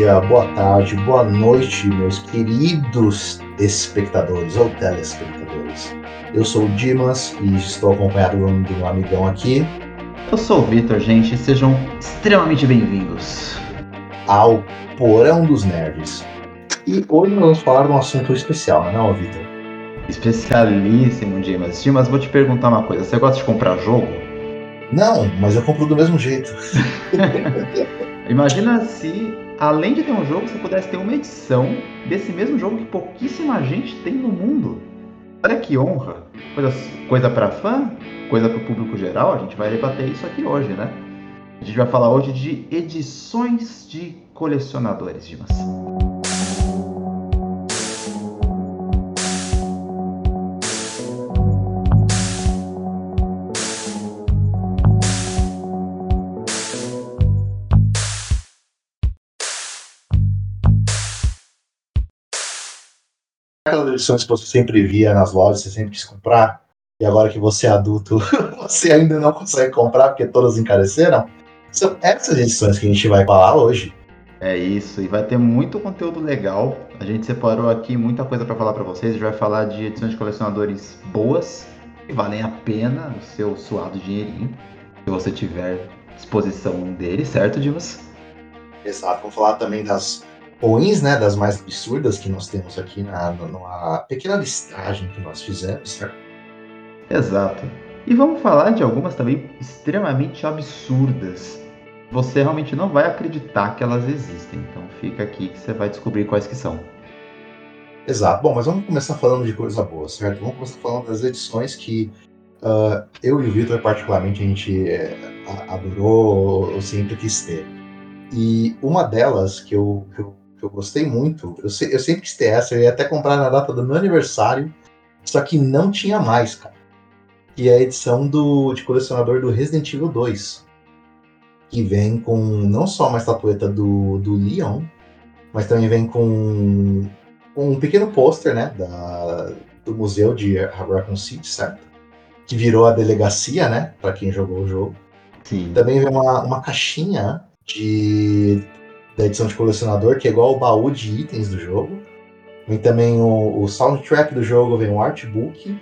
dia, boa tarde, boa noite, meus queridos espectadores ou telespectadores. Eu sou o Dimas e estou acompanhado de um amigão aqui. Eu sou o Vitor, gente, sejam extremamente bem-vindos ao Porão dos Nerds. E hoje nós vamos falar de um assunto especial, não é, Vitor? Especialíssimo, Dimas. Dimas, vou te perguntar uma coisa: você gosta de comprar jogo? Não, mas eu compro do mesmo jeito. Imagina se, além de ter um jogo, você pudesse ter uma edição desse mesmo jogo que pouquíssima gente tem no mundo. Olha que honra. Coisa, coisa para fã, coisa para o público geral. A gente vai debater isso aqui hoje, né? A gente vai falar hoje de edições de colecionadores, Dimas. aquelas edições que você sempre via nas lojas, você sempre quis comprar, e agora que você é adulto, você ainda não consegue comprar porque todas encareceram? São essas edições que a gente vai falar hoje. É isso, e vai ter muito conteúdo legal. A gente separou aqui muita coisa para falar para vocês. A gente vai falar de edições de colecionadores boas, que valem a pena o seu suado dinheirinho, se você tiver disposição dele, certo, Divas? Exato, vamos falar também das ruins, né, das mais absurdas que nós temos aqui na, numa pequena listagem que nós fizemos, certo? Exato. E vamos falar de algumas também extremamente absurdas. Você realmente não vai acreditar que elas existem, então fica aqui que você vai descobrir quais que são. Exato. Bom, mas vamos começar falando de coisa boa, certo? Vamos começar falando das edições que uh, eu e o Victor, particularmente, a gente é, adorou ou sempre quis ter. E uma delas que eu, que eu que eu gostei muito. Eu, eu sempre quis ter essa, eu ia até comprar na data do meu aniversário, só que não tinha mais, cara. Que é a edição do, de colecionador do Resident Evil 2. Que vem com não só uma estatueta do, do Leon, mas também vem com, com um pequeno pôster, né? Da, do museu de Raccoon City, certo? Que virou a delegacia, né? Para quem jogou o jogo. Sim. Também vem uma, uma caixinha de da edição de colecionador, que é igual o baú de itens do jogo. Vem também o, o soundtrack do jogo, vem um artbook.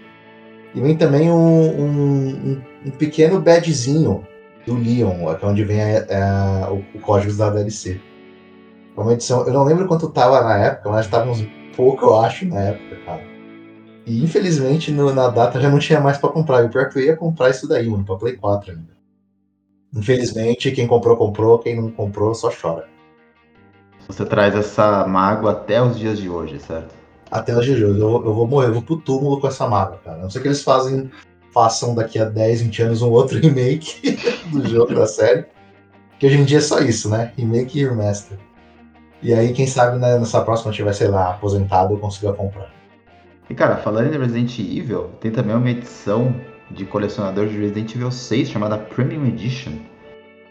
E vem também um, um, um pequeno badgezinho do Leon, que é onde vem a, a, o, o código da DLC. É uma edição, eu não lembro quanto tava na época, mas tava uns pouco, eu acho, na época, cara. E infelizmente no, na data já não tinha mais para comprar. O pior é que eu ia comprar isso daí, mano, pra Play 4 ainda. Infelizmente, quem comprou, comprou, quem não comprou, só chora. Você traz essa mágoa até os dias de hoje, certo? Até os dias de hoje. Eu, eu vou morrer, eu vou pro túmulo com essa mágoa, cara. Não sei que eles fazem, façam daqui a 10, 20 anos um outro remake do jogo, da série. Que hoje em dia é só isso, né? Remake e remaster. E aí, quem sabe né, nessa próxima tiver, sei lá, aposentado, eu consiga comprar. E cara, falando em Resident Evil, tem também uma edição de colecionador de Resident Evil 6 chamada Premium Edition.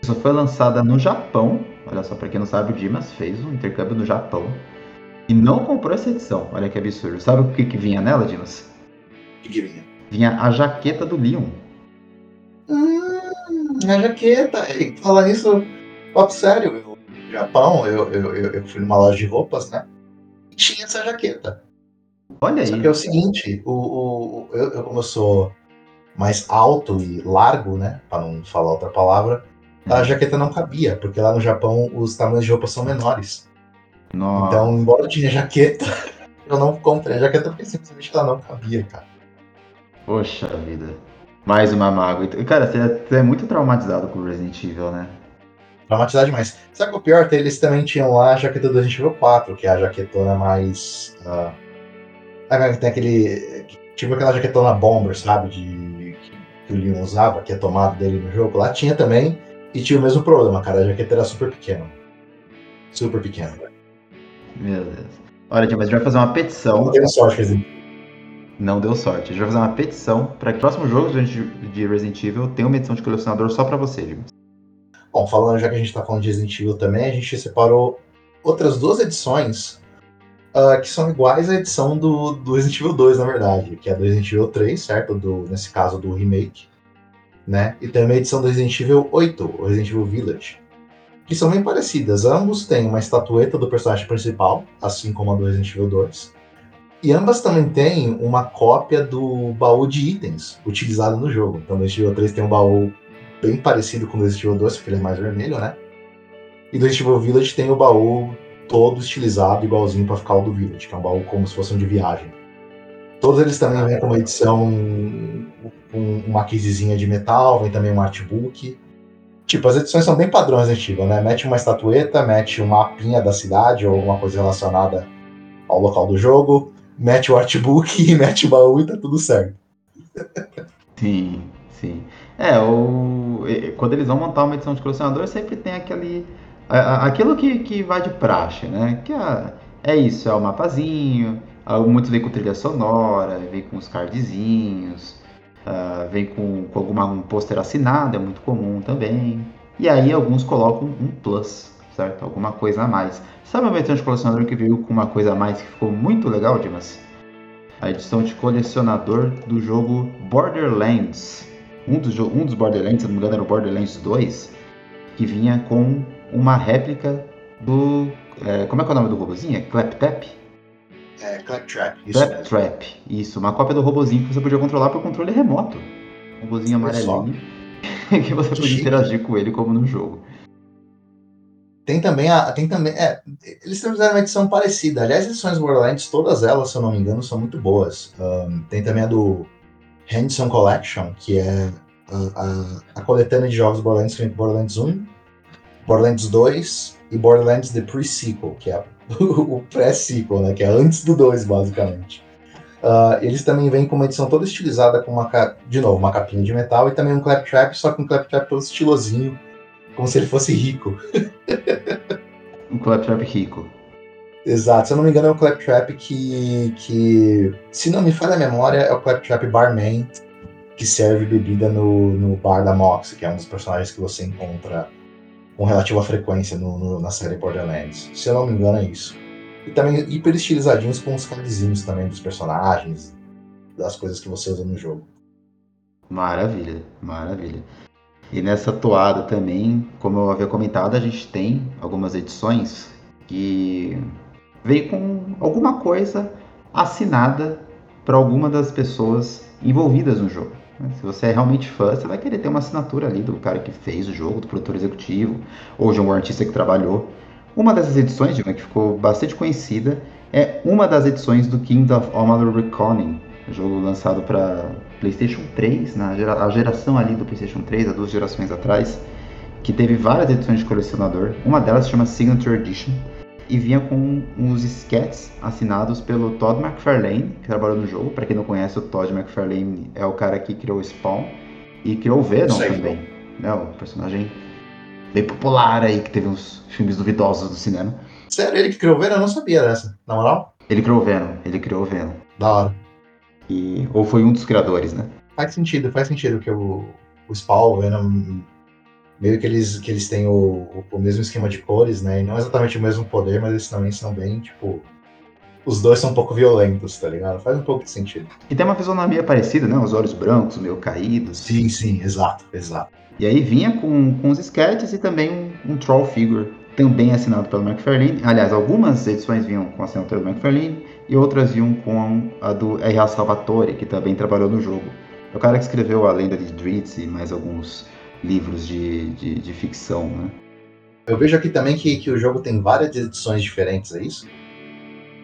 Isso foi lançada no Japão Olha só, para quem não sabe, o Dimas fez um intercâmbio no Japão e não comprou essa edição. Olha que absurdo. Sabe o que, que vinha nela, Dimas? O que, que vinha? Vinha a jaqueta do Leon. Hum, a jaqueta. E falar nisso, papo sério. No Japão, eu, eu, eu, eu fui numa loja de roupas, né? E tinha essa jaqueta. Olha aí. Só que é o seguinte, o, o, eu, eu, como eu sou mais alto e largo, né? Para não falar outra palavra, a jaqueta não cabia, porque lá no Japão os tamanhos de roupa são menores. Nossa. Então, embora eu tinha jaqueta, eu não comprei a jaqueta porque simplesmente ela não cabia, cara. Poxa vida. Mais uma mágoa. Cara, você é muito traumatizado com Resident Evil, né? Traumatizado demais. Sabe o pior? Eles também tinham lá a jaqueta do Resident Evil 4, que é a jaquetona mais. Uh... tem aquele. Tipo aquela jaquetona bomber, sabe? De, que o Leon usava, que é tomado dele no jogo. Lá tinha também. E tinha o mesmo problema, cara. A jaqueta era super pequena. Super pequena. Meu Deus. Olha, mas a gente vai fazer uma petição. Não deu sorte, Resident Não deu sorte. A gente vai fazer uma petição para que o próximo jogo de Resident Evil tenha uma edição de colecionador só para você, Dimas. Bom, falando já que a gente tá falando de Resident Evil também, a gente separou outras duas edições uh, que são iguais à edição do, do Resident Evil 2, na verdade, que é do Resident Evil 3, certo? Do, nesse caso do remake né? E também a edição do Resident Evil 8, o Resident Evil Village. que são bem parecidas. Ambos têm uma estatueta do personagem principal, assim como a do Resident Evil 2. E ambas também têm uma cópia do baú de itens utilizado no jogo. Então, no Resident Evil 3 tem um baú bem parecido com o Resident Evil 2, porque ele é mais vermelho, né? E no Resident Evil Village tem o baú todo estilizado, igualzinho para ficar o do Village, que é um baú como se fosse um de viagem. Todos eles também vêm com uma edição com uma casezinha de metal, vem também um artbook. Tipo, as edições são bem padrões Evil, né? Mete uma estatueta, mete um mapinha da cidade ou alguma coisa relacionada ao local do jogo, mete o artbook, mete o baú e tá tudo certo. Sim, sim. É, o... quando eles vão montar uma edição de colecionador, sempre tem aquele. Aquilo que, que vai de praxe, né? Que é, é isso, é o mapazinho, muitos vêm com trilha sonora, vem com os cardzinhos, uh, vem com, com alguma, um pôster assinado, é muito comum também. E aí alguns colocam um plus, certo? Alguma coisa a mais. Sabe uma edição de colecionador que veio com uma coisa a mais que ficou muito legal, Dimas? A edição de colecionador do jogo Borderlands. Um dos, um dos Borderlands, se não me engano era o Borderlands 2, que vinha com uma réplica do. É, como é que é o nome do robôzinho? É Claptap? É, Claptrap. Isso Claptrap, isso. Uma cópia do robozinho que você podia controlar por controle remoto. Um robozinho amarelinho. que você podia interagir com ele como no jogo. Tem também a. Tem também. É, eles fizeram uma edição parecida. Aliás, as edições Borderlands, todas elas, se eu não me engano, são muito boas. Um, tem também a do Hanson Collection, que é a, a, a coletânea de jogos Borderlands, Borderlands 1, Borderlands 2 e Borderlands The Pre-Sequel, que é o pré-sequel, né? Que é antes do 2, basicamente. Uh, eles também vêm com uma edição toda estilizada com uma, de novo, uma capinha de metal e também um claptrap, só que um claptrap todo estilosinho, como se ele fosse rico. um claptrap rico. Exato, se eu não me engano é o claptrap que, que se não me falha a memória, é o claptrap barman que serve bebida no, no bar da Mox, que é um dos personagens que você encontra com relativa frequência no, no, na série Borderlands. Se eu não me engano, é isso. E também hiper estilizadinhos com os cardzinhos também dos personagens, das coisas que você usa no jogo. Maravilha, maravilha. E nessa toada também, como eu havia comentado, a gente tem algumas edições que veio com alguma coisa assinada para alguma das pessoas envolvidas no jogo. Se você é realmente fã, você vai querer ter uma assinatura ali do cara que fez o jogo, do produtor executivo, ou de um artista que trabalhou. Uma dessas edições, que ficou bastante conhecida, é uma das edições do King of Amalur Reckoning, jogo lançado para PlayStation 3, na gera, a geração ali do PlayStation 3, há duas gerações atrás, que teve várias edições de colecionador. Uma delas se chama Signature Edition e vinha com uns sketches assinados pelo Todd McFarlane, que trabalhou no jogo. Para quem não conhece, o Todd McFarlane é o cara que criou o Spawn e criou o Venom também. Né? O personagem bem popular aí, que teve uns filmes duvidosos do cinema. Sério, ele que criou o Venom? Eu não sabia dessa, na moral. Ele criou o Venom, ele criou o Venom. Da hora. E, ou foi um dos criadores, né? Faz sentido, faz sentido que o, o Spawn, o Venom meio que eles, que eles têm o, o mesmo esquema de cores, né? E não exatamente o mesmo poder, mas eles também são bem, tipo. Os dois são um pouco violentos, tá ligado? Faz um pouco de sentido. E tem uma fisionomia parecida, né? Os olhos brancos, meio caídos. Sim, sim, exato, exato. E aí vinha com, com os sketches e também um, um troll figure, também assinado pelo McFarlane. Aliás, algumas edições vinham com a assinatura do McFarlane e outras vinham com a do R.A. Salvatore, que também trabalhou no jogo. É o cara que escreveu a lenda de Dritz e mais alguns livros de, de, de ficção, né? Eu vejo aqui também que, que o jogo tem várias edições diferentes, é isso?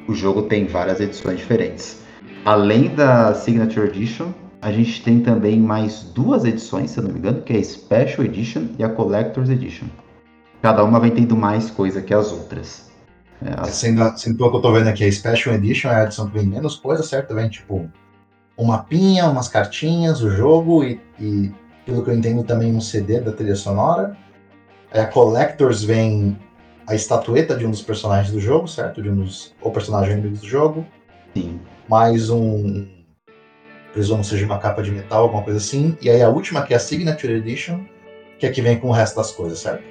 O jogo tem várias edições diferentes. Além da Signature Edition, a gente tem também mais duas edições, se eu não me engano, que é a Special Edition e a Collector's Edition. Cada uma vai tendo mais coisa que as outras. É, as... Sendo, sendo pelo que eu tô vendo aqui, a Special Edition é a edição que vem menos coisa, certo? Vem tipo um mapinha, umas cartinhas, o jogo e, e pelo que eu entendo, também um CD da trilha sonora. A Collectors vem a estatueta de um dos personagens do jogo, certo? De um dos. ou personagem inimigo do jogo. Sim. Mais um. Presumo seja uma capa de metal, alguma coisa assim. E aí a última, que é a Signature Edition, que é que vem com o resto das coisas, certo?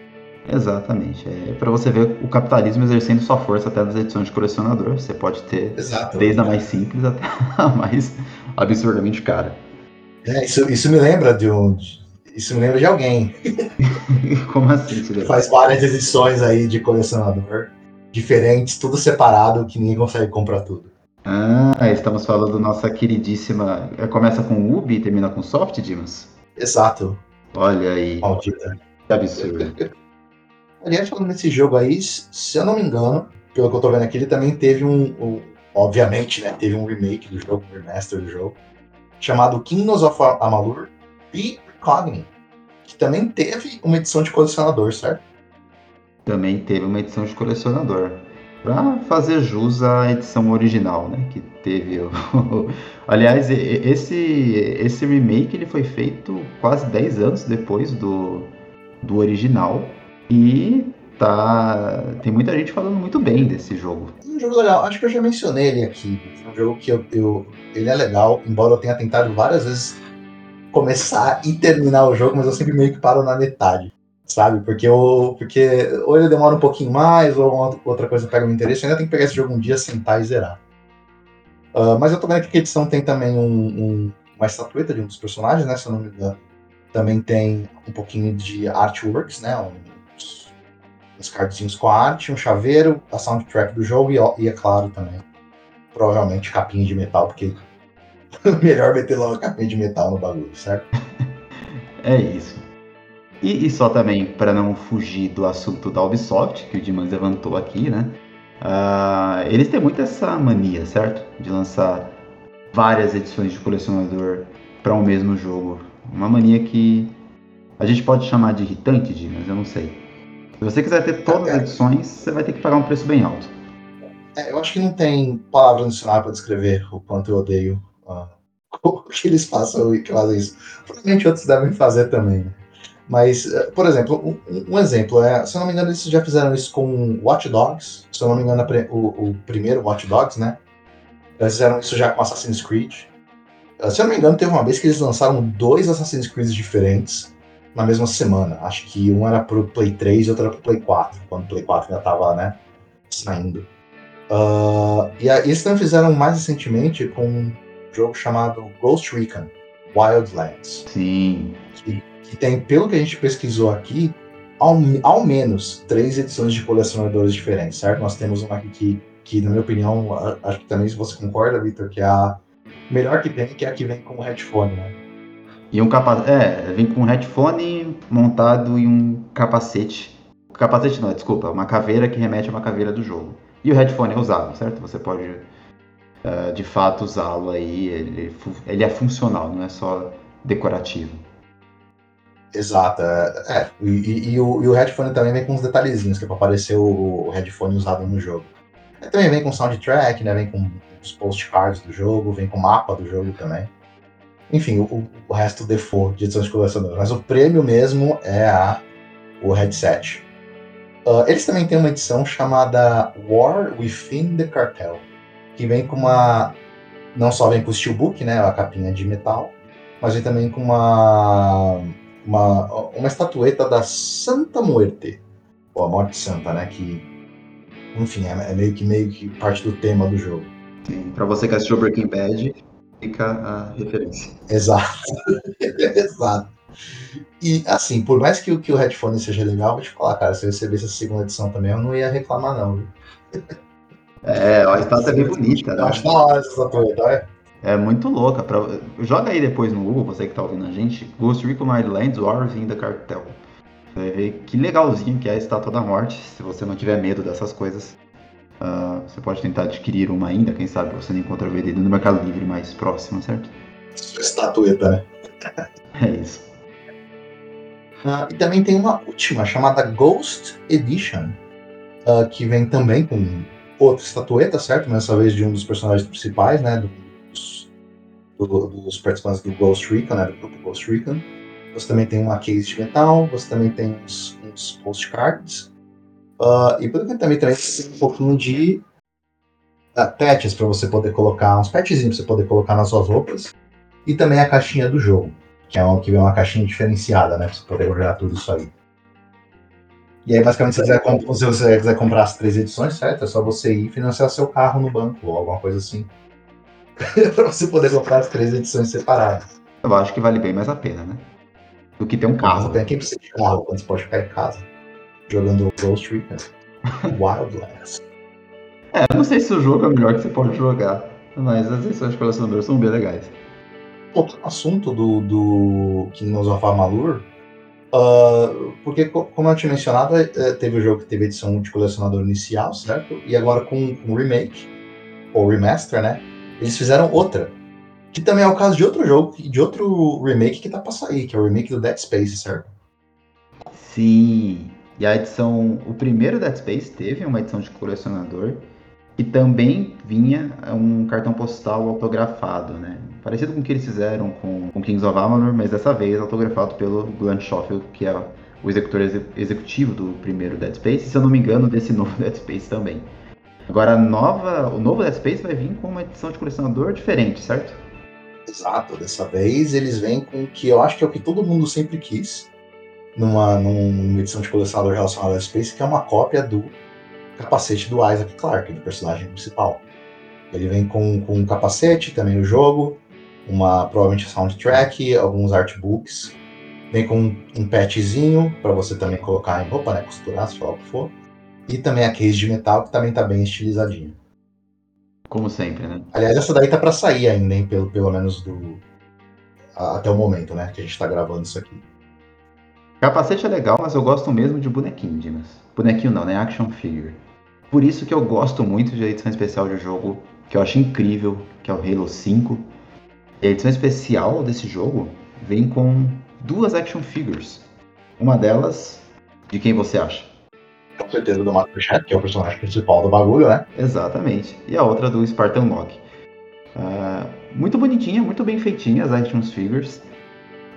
Exatamente. É para você ver o capitalismo exercendo sua força até nas edições de colecionador. Você pode ter Exato, desde a mais simples até a mais absurdamente cara. É, isso, isso me lembra de um. Isso me lembra de alguém. Como assim, Tirei? Faz várias edições aí de colecionador, diferentes, tudo separado, que ninguém consegue comprar tudo. Ah, estamos falando nossa queridíssima. Começa com Ubi e termina com Soft, Dimas? Exato. Olha aí. Maldita. Que absurdo. Aliás, falando nesse jogo aí, se eu não me engano, pelo que eu tô vendo aqui, ele também teve um. um obviamente, né? Teve um remake do jogo, um remaster do jogo, chamado Kingdoms of Amalur e Recogni, que também teve uma edição de colecionador, certo? Também teve uma edição de colecionador. Pra fazer jus à edição original, né? Que teve. Aliás, esse, esse remake ele foi feito quase 10 anos depois do, do original. E tá. Tem muita gente falando muito bem desse jogo. Um jogo legal, acho que eu já mencionei ele aqui. É um jogo que eu, eu, ele é legal, embora eu tenha tentado várias vezes começar e terminar o jogo, mas eu sempre meio que paro na metade. Sabe? Porque, eu, porque ou ele demora um pouquinho mais, ou outra coisa pega meu interesse. Eu ainda tenho que pegar esse jogo um dia, sentar e zerar. Uh, mas eu tô vendo que a edição tem também um, um, uma estatueta de um dos personagens, né? Se eu não me engano. Também tem um pouquinho de artworks, né? Um, uns cardzinhos com a arte, um chaveiro, a soundtrack do jogo e, e é claro também, provavelmente capinha de metal, porque melhor meter logo capinha de metal no bagulho, certo? é isso. E, e só também, para não fugir do assunto da Ubisoft, que o Dimas levantou aqui, né? Uh, eles têm muito essa mania, certo? De lançar várias edições de colecionador para um mesmo jogo. Uma mania que a gente pode chamar de irritante, Dimas, eu não sei. Se você quiser ter todas as edições, você vai ter que pagar um preço bem alto. É, eu acho que não tem palavra no dicionário para descrever o quanto eu odeio uh, o que eles façam e que fazem isso. Provavelmente outros devem fazer também. Né? Mas, uh, por exemplo, um, um, exemplo é, se eu não me engano, eles já fizeram isso com Watch Dogs. Se eu não me engano, o, o primeiro Watch Dogs, né? Eles fizeram isso já com Assassin's Creed. Uh, se eu não me engano, teve uma vez que eles lançaram dois Assassin's Creed diferentes na mesma semana. Acho que um era pro Play 3 e outro era pro Play 4, quando o Play 4 ainda tava, né, saindo. Uh, e eles também fizeram mais recentemente com um jogo chamado Ghost Recon Wildlands. Sim. Que, que tem, pelo que a gente pesquisou aqui, ao, ao menos três edições de colecionadores diferentes, certo? Nós temos uma aqui que, que na minha opinião, acho que também se você concorda, Victor, que é a melhor que tem, que é a que vem com o headphone, né? E um capacete. É, vem com um headphone montado e um capacete. Capacete não, desculpa, uma caveira que remete a uma caveira do jogo. E o headphone é usável, certo? Você pode uh, de fato usá-lo aí. Ele, ele é funcional, não é só decorativo. Exato. É, é e, e, o, e, o, headphone também vem com uns detalhezinhos, que é pra aparecer o, o headphone usado no jogo. Ele também vem com soundtrack, né? Vem com os postcards do jogo, vem com o mapa do jogo também. Enfim, o, o resto default de edições de colecionador. Mas o prêmio mesmo é a, o headset. Uh, eles também têm uma edição chamada War Within the Cartel, que vem com uma. Não só vem com o steelbook, né, a capinha de metal, mas vem também com uma, uma, uma estatueta da Santa Muerte, ou a Morte Santa, né, que, enfim, é, é meio que meio que parte do tema do jogo. Pra você que assistiu Breaking Bad, fica a referência. Exato. Exato. E assim, por mais que, que o headphone seja legal, vou te falar, cara, se eu recebesse a segunda edição também, eu não ia reclamar, não, viu? É, a estátua é bem bonita, né? Acho da hora essa estatueta, é. É muito louca. Pra... Joga aí depois no Google, você que tá ouvindo a gente, Ghost Recon Wildlands Wars in the Cartel. Você vai ver que legalzinho que é a estátua da morte, se você não tiver medo dessas coisas. Uh, você pode tentar adquirir uma ainda, quem sabe você não encontra vendida no Mercado Livre mais próximo, certo? Estatueta, né? É isso. Uh, e também tem uma última chamada Ghost Edition, uh, que vem também com outra estatueta, certo? Mas dessa vez de um dos personagens principais, né? Dos, do, dos participantes do Ghost Recon, né? Do grupo Ghost Recon. Você também tem uma case de metal, você também tem uns, uns postcards Uh, e pelo que também, também tem um pouquinho de uh, patches para você poder colocar, uns patchzinhos para você poder colocar nas suas roupas. E também a caixinha do jogo, que é uma, que vem uma caixinha diferenciada, né? Pra você poder jogar tudo isso aí. E aí, basicamente, se você, quiser, se você quiser comprar as três edições, certo? É só você ir financiar seu carro no banco ou alguma coisa assim. para você poder comprar as três edições separadas. Eu acho que vale bem mais a pena, né? do que ter um carro. Tem quem precisa de carro quando você pode ficar em casa. Jogando Ghost Recon. Wildlands. É, não sei se o jogo é o melhor que você pode jogar, mas as edições de colecionador são bem legais. Outro assunto do, do Kingdoms of Amalur, uh, porque como eu tinha mencionado, é, teve o jogo que teve edição de colecionador inicial, certo? E agora com, com remake, ou remaster, né? Eles fizeram outra. Que também é o caso de outro jogo, de outro remake que tá pra sair, que é o remake do Dead Space, certo? Sim. E a edição. O primeiro Dead Space teve uma edição de colecionador e também vinha um cartão postal autografado, né? Parecido com o que eles fizeram com, com Kings of Amalur, mas dessa vez autografado pelo Glenn Schofield, que é o executor ex executivo do primeiro Dead Space, e se eu não me engano, desse novo Dead Space também. Agora, nova, o novo Dead Space vai vir com uma edição de colecionador diferente, certo? Exato, dessa vez eles vêm com o que eu acho que é o que todo mundo sempre quis numa, numa edição de colecionador relacionada a Space, que é uma cópia do capacete do Isaac Clarke, do personagem principal. Ele vem com, com um capacete também no jogo, uma provavelmente soundtrack, alguns artbooks, vem com um, um patchzinho para você também colocar em roupa, né, costurar, se for o que for, e também a case de metal que também tá bem estilizadinha. Como sempre, né? Aliás, essa daí tá para sair ainda, hein, pelo, pelo menos do até o momento, né, que a gente tá gravando isso aqui. Capacete é legal, mas eu gosto mesmo de bonequinho, Dimas. Bonequinho não, né? Action figure. Por isso que eu gosto muito de edição especial de jogo, que eu acho incrível, que é o Halo 5. E a edição especial desse jogo vem com duas action figures. Uma delas, de quem você acha? Com certeza do Matt Chat, que é o personagem principal do bagulho, né? Exatamente. E a outra do Spartan Log. Uh, muito bonitinha, muito bem feitinha as action figures.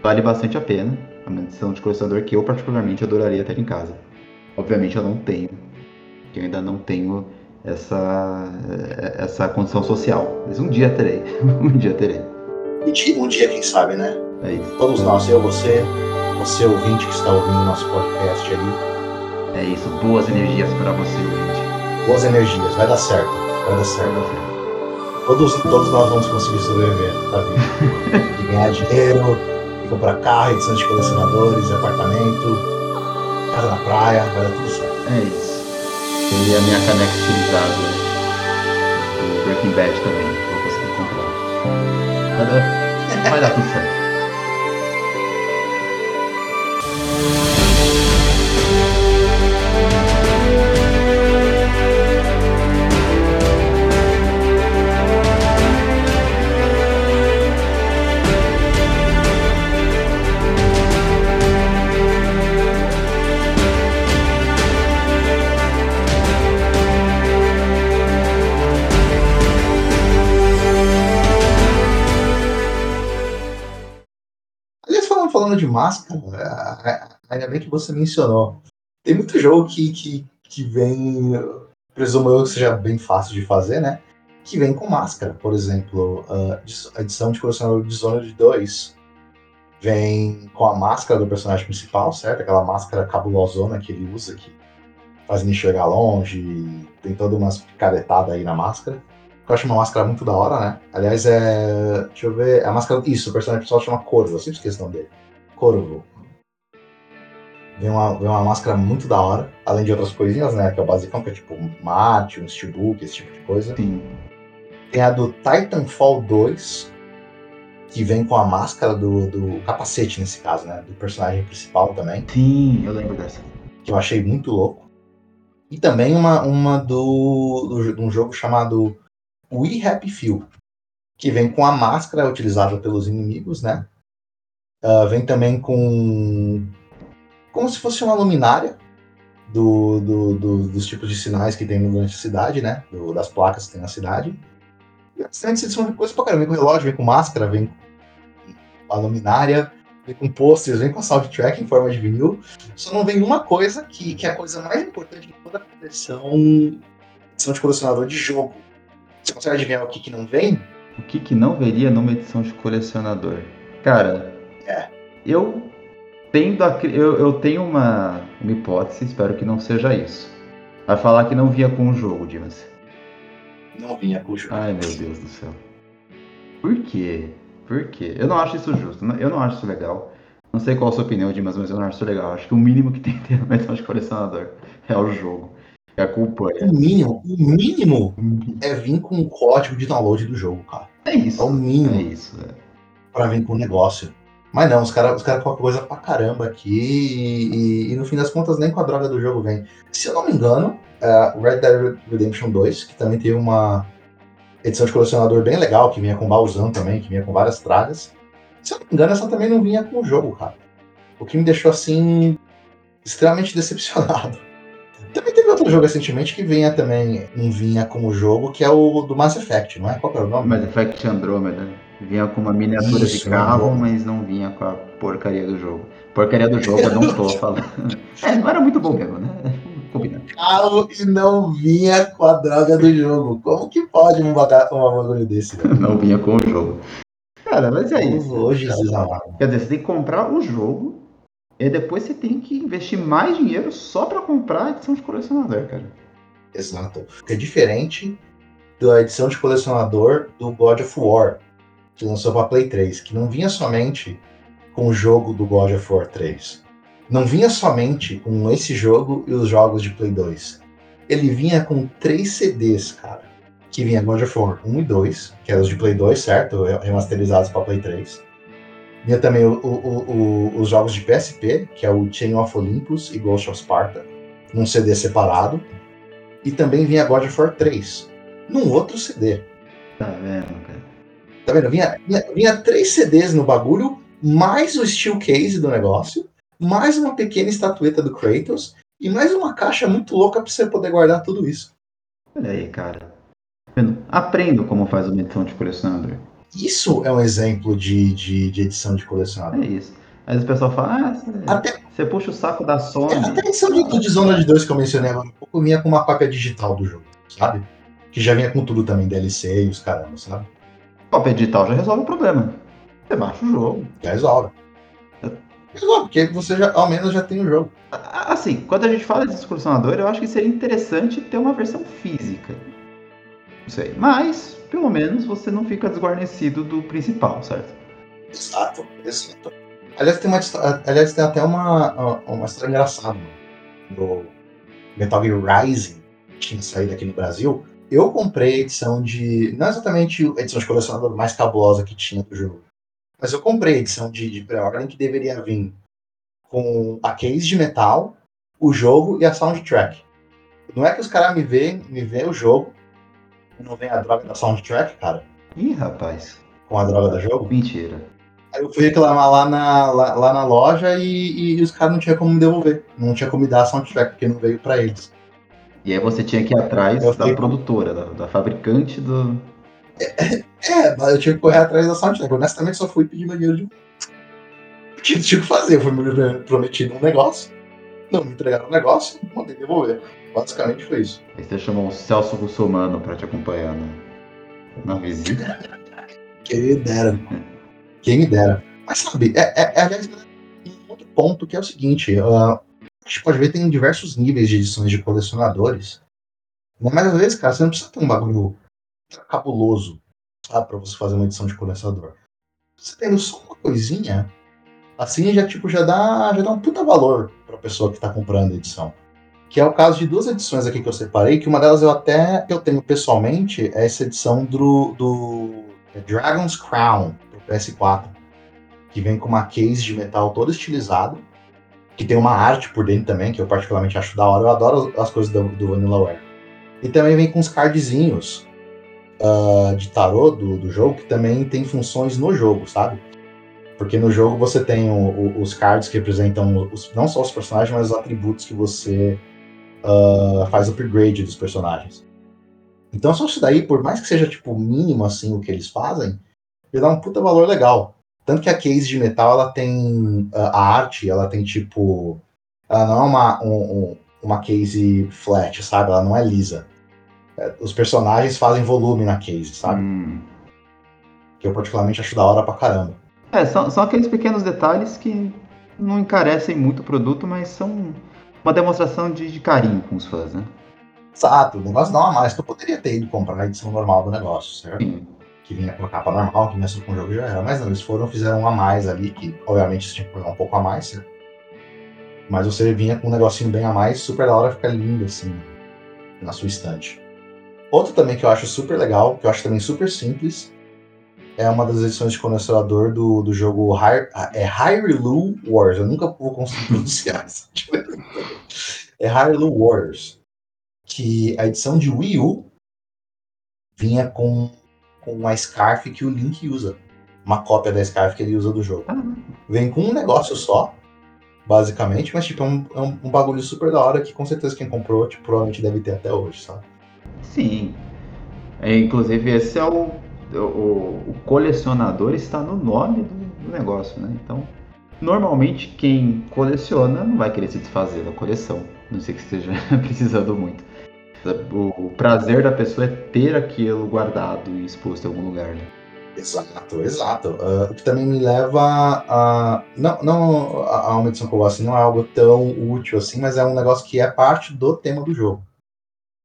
Vale bastante a pena. Uma edição de colecionador que eu particularmente adoraria ter em casa. Obviamente eu não tenho, que eu ainda não tenho essa, essa condição social. Mas um dia terei. um dia terei. Um dia, quem sabe, né? É isso. Todos nós, eu, você, você ouvinte que está ouvindo o nosso podcast aí. É isso, boas energias para você, ouvinte. Boas energias, vai dar certo. Vai dar certo. Vai dar certo. Todos, todos nós vamos conseguir sobreviver, tá? De ganhar dinheiro, de comprar carro, edições de colecionadores, apartamento, casa na praia, vai dar tudo certo. É isso. E a minha caneca estilizada do Breaking Bad também, vou conseguir comprar. Vai dar, vai dar tudo certo. Falando de máscara, é, é, ainda bem que você mencionou. Tem muito jogo que, que, que vem, presumo eu que seja bem fácil de fazer, né? Que vem com máscara. Por exemplo, a edição de colecionador de Dishonored 2 vem com a máscara do personagem principal, certo? Aquela máscara cabulosona que ele usa, que faz ele enxergar longe, tem toda umas picaretadas aí na máscara. Eu acho uma máscara muito da hora, né? Aliás, é. Deixa eu ver. É a máscara. Isso, o personagem principal chama Corvo, eu sempre esqueço o nome dele. Corvo. Vem uma, vem uma máscara muito da hora, além de outras coisinhas, né? Que é o basicão, que é tipo mate, um steelbook, esse tipo de coisa. Sim. Tem a do Titanfall 2, que vem com a máscara do, do capacete, nesse caso, né? Do personagem principal também. Sim, eu lembro dessa. Que eu achei muito louco. E também uma, uma do, do, de um jogo chamado We Happy Few, que vem com a máscara utilizada pelos inimigos, né? Uh, vem também com. como se fosse uma luminária do, do, do, dos tipos de sinais que tem durante a cidade, né? Das placas que tem na cidade. E antes edição de coisa pra caramba. Vem com relógio, vem com máscara, vem com a luminária, vem com posters, vem com soundtrack em forma de vinil. Só não vem uma coisa que, que é a coisa mais importante de toda a coleção, edição de colecionador de jogo. Você consegue adivinhar o que, que não vem? O que, que não veria numa edição de colecionador? Cara, é. Eu tendo a, eu, eu tenho uma, uma hipótese, espero que não seja isso. Vai falar que não vinha com o jogo, Dimas. Não vinha com o jogo. Ai, meu Deus do céu. Por quê? Por quê? Eu não acho isso justo. Eu não acho isso legal. Não sei qual a sua opinião, Dimas, mas eu não acho legal. Acho que o mínimo que tem que ter na edição de colecionador é o jogo. É a culpa. O mínimo, o mínimo é vir com o código de download do jogo, cara. É isso. É o mínimo É isso. É. pra vir com o negócio. Mas não, os caras os cara colocam coisa pra caramba aqui e, e- e no fim das contas nem com a droga do jogo vem. Se eu não me engano, é, Red Dead Redemption 2, que também teve uma edição de colecionador bem legal, que vinha com baúzão também, que vinha com várias tragas. Se eu não me engano, essa também não vinha com o jogo, cara. O que me deixou assim extremamente decepcionado. Também teve outro jogo recentemente que vinha também, não vinha com o jogo, que é o do Mass Effect, não é? Qual que é o nome? Mass Effect Andromeda vinha com uma miniatura Isso, de carro, mas não vinha com a porcaria do jogo. Porcaria do jogo, eu não tô falando. É, não era muito bom mesmo, né? Combinado. carro e não vinha com a droga do jogo. Como que pode um bagulho desse? velho? Não vinha com o jogo. Cara, mas é isso. Hoje. Quer dizer, você tem que comprar o jogo e depois você tem que investir mais dinheiro só pra comprar a edição de colecionador, cara. Exato. É diferente da edição de colecionador do God of War, que lançou para Play 3, que não vinha somente com o jogo do God of War 3. Não vinha somente com esse jogo e os jogos de Play 2. Ele vinha com três CDs, cara. Que vinha God of War 1 e 2, que eram os de Play 2, certo? Remasterizados para Play 3. Vinha também o- o- o- os jogos de PSP, que é o Chain of Olympus e Ghost of Sparta, num CD separado. E também vinha God of War 3, num outro CD. Tá vendo, cara? Tá vendo? Vinha, vinha, vinha três CDs no bagulho, mais o steel case do negócio, mais uma pequena estatueta do Kratos e mais uma caixa muito louca pra você poder guardar tudo isso. Olha aí, cara. Tá vendo? Aprendo como faz uma edição de colecionador. Isso é um exemplo de, de, de edição de colecionador. É isso. Aí o pessoal fala, ah, você, Até, você puxa o saco da Sony. é, até a edição de, do Dishonored 2 que eu mencionei agora um pouco vinha com uma cópia digital do jogo, sabe? Que já vinha com tudo também, DLC e os caramba, sabe? Cópia digital já resolve o problema. Você baixa o jogo. Já resolve. Resolve, porque você já, ao menos já tem o jogo. Assim, quando a gente fala de colecionador, eu acho que seria interessante ter uma versão física. Não sei. Mas, pelo menos, você não fica desguarnecido do principal, certo? Exato, exato. Aliás, tem, uma, aliás, tem até uma, uma história engraçada no Metal Gear Rising, que tinha saído aqui no Brasil. Eu comprei a edição de. Não exatamente a edição de colecionador mais cabulosa que tinha do jogo. Mas eu comprei a edição de, de pré-ordem que deveria vir com a case de metal, o jogo e a soundtrack. Não é que os caras me veem, me veem o jogo e não vem a droga da soundtrack, cara, Ih, rapaz. com a droga do jogo. Mentira. Aí eu fui reclamar lá na, lá, lá na loja e, e os caras não tinham como me devolver. Não tinha como me dar a soundtrack, porque não veio pra eles. E aí você tinha que ir atrás Eu da produtora, da, da fabricante do. É, mas eu tive que correr atrás da soundtrack. Honestamente, só fui pedir meu dinheiro de volta. Tinha, tinha que fazer. Eu fui me prometido um negócio. Não me entregaram o negócio, mandei devolver. Basicamente foi isso. Aí você chamou o Celso Russomano pra te acompanhar né? na visita. Quem me dera. Quem me dera. Mas sabe, é, é, é aliás, um outro ponto que é o seguinte: ah, a gente pode ver tem diversos níveis de edições de colecionadores. Né? Mas às vezes, cara, você não precisa ter um bagulho cabuloso, sabe, pra você fazer uma edição de colecionador. Você tendo só uma coisinha, assim já tipo já dá, já dá um puta valor pra pessoa que tá comprando a edição. Que é o caso de duas edições aqui que eu separei, que uma delas eu até eu tenho pessoalmente é essa edição do, do Dragon's Crown pro PS4, que vem com uma case de metal todo estilizado, que tem uma arte por dentro também, que eu particularmente acho da hora. Eu adoro as coisas do, do Vanillaware. E também vem com uns cardzinhos ah, de tarô do, do jogo, que também tem funções no jogo, sabe? Porque no jogo você tem o- o- os cards que representam os- não só os personagens, mas os atributos que você ah, faz upgrade dos personagens. Então só isso daí, por mais que seja tipo mínimo assim o que eles fazem, ele dá um puta valor legal. Tanto que a case de metal ela tem a arte, ela tem tipo. Ela não é uma, um- um- uma case flat, sabe? Ela não é lisa. É, os personagens fazem volume na case, sabe? Hum. Que eu particularmente acho da hora pra caramba. É, são, são aqueles pequenos detalhes que não encarecem muito o produto, mas são uma demonstração de, de carinho com os fãs, né? Exato, o negócio dá uma mais. que Eu poderia ter ido comprar a edição normal do negócio, certo? Sim. Que vinha com a capa normal, que vinha só com o jogo já era. Mas não, eles foram, fizeram um a mais ali, que obviamente você tinha que pagar um pouco a mais, né? Mas você vinha com um negocinho bem a mais, super da hora, fica lindo assim, na sua estante. Outro também que eu acho super legal, que eu acho também super simples, é uma das edições de colecionador do, do jogo High, é Wars. Eu nunca vou conseguir pronunciar isso. é Hyrule Wars. Que a edição de Wii U vinha com, com uma scarf que o Link usa. Uma cópia da scarf que ele usa do jogo. Ah. Vem com um negócio só, basicamente, mas tipo, é um, é um, bagulho super da hora que com certeza quem comprou tipo, provavelmente deve ter até hoje, sabe? Sim. É, inclusive, esse é o, o, o colecionador está no nome do, do negócio, né? Então, normalmente quem coleciona não vai querer se desfazer da coleção, não sei que esteja precisando muito. O, prazer da pessoa é ter aquilo guardado e exposto em algum lugar, né? Exato, exato. Uh, o que também me leva a. Não, não a uma edição que eu gosto, não é algo tão útil assim, mas é um negócio que é parte do tema do jogo.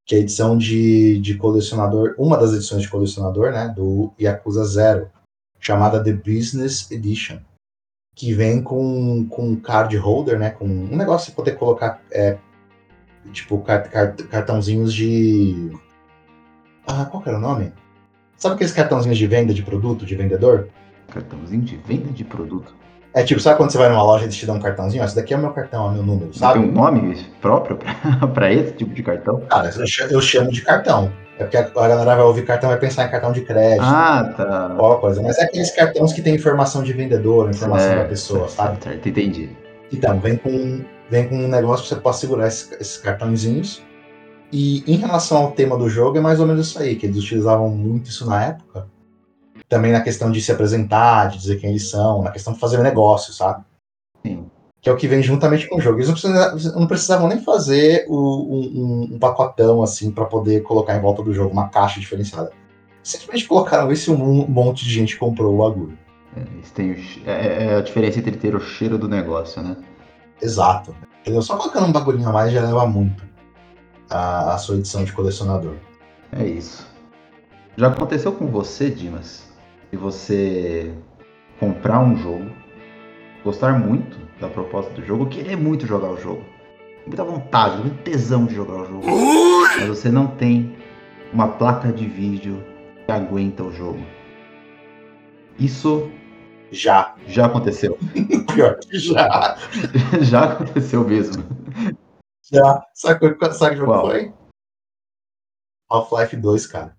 Que é a edição de, de colecionador, uma das edições de colecionador, né, do Yakuza Zero, chamada The Business Edition. Que vem com, com card holder, né? Com um negócio para poder colocar é, tipo cart, cart, cartãozinhos de. Ah, qual que era o nome? Sabe aqueles cartãozinhos de venda de produto, de vendedor? Cartãozinho de venda de produto? É tipo, sabe quando você vai numa loja e eles te dão um cartãozinho? esse daqui é o meu cartão, é o meu número, sabe? Tem um nome próprio pra, esse tipo de cartão? Cara, eu chamo de cartão. É porque a galera vai ouvir cartão e vai pensar em cartão de crédito. Ah, tá. Qual coisa. Mas é aqueles cartões que tem informação de vendedor, informação da pessoa, sabe? Certo, entendi. Então, vem com, vem com um negócio que você possa segurar esses, esses cartõezinhos e em relação ao tema do jogo, é mais ou menos isso aí, que eles utilizavam muito isso na época. Também na questão de se apresentar, de dizer quem eles são, na questão de fazer negócio, sabe? Sim. Que é o que vem juntamente com o jogo. Eles não precisavam, não precisavam nem fazer o, um, um, pacotão assim para poder colocar em volta do jogo uma caixa diferenciada. Simplesmente colocaram isso e um monte de gente comprou o bagulho. É, tem o, é, é, é a diferença entre ter o cheiro do negócio, né? Exato. Entendeu? Só colocando um bagulhinho a mais já leva muito a, a sua edição de colecionador. É isso. Já aconteceu com você, Dimas, de você comprar um jogo, gostar muito da proposta do jogo, querer muito jogar o jogo, muita vontade, muito tesão de jogar o jogo, mas você não tem uma placa de vídeo que aguenta o jogo. Isso já já aconteceu. Pior que já. já aconteceu mesmo. Já. Sabe, sabe que jogo foi? Half-Life 2, cara.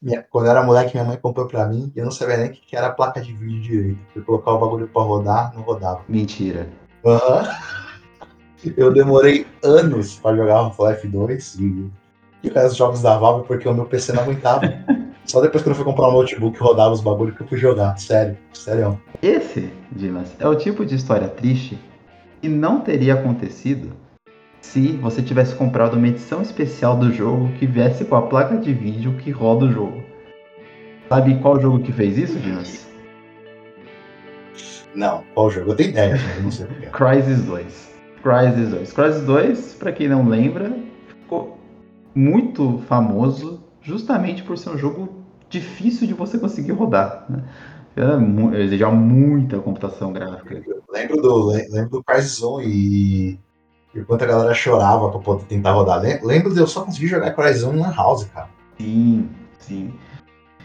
Minha, quando eu era moleque, minha mãe comprou pra mim e eu não sabia nem o que era a placa de vídeo direito. Eu colocar o bagulho pra rodar, não rodava. Mentira. Aham. Uhum. Eu demorei anos pra jogar Half-Life 2 e, e os jogos da Valve porque o meu PC não aguentava. Só depois que eu fui comprar um notebook que rodava os bagulhos que eu fui jogar. Sério, sério. Esse, Dimas, é o tipo de história triste que não teria acontecido se você tivesse comprado uma edição especial do jogo que viesse com a placa de vídeo que roda o jogo. Sabe qual jogo que fez isso, Dimas? Não, qual jogo? Eu tenho ideia, não sei porque. Crysis 2. Crysis 2. Crysis 2, pra quem não lembra, ficou muito famoso justamente por ser um jogo difícil de você conseguir rodar. Né? Exigia muita computação gráfica. Eu lembro do, lembro do Crysis 1 e Enquanto a galera chorava pra poder tentar rodar. Lembro de eu só conseguir jogar Cryzone na House, cara. Sim, sim.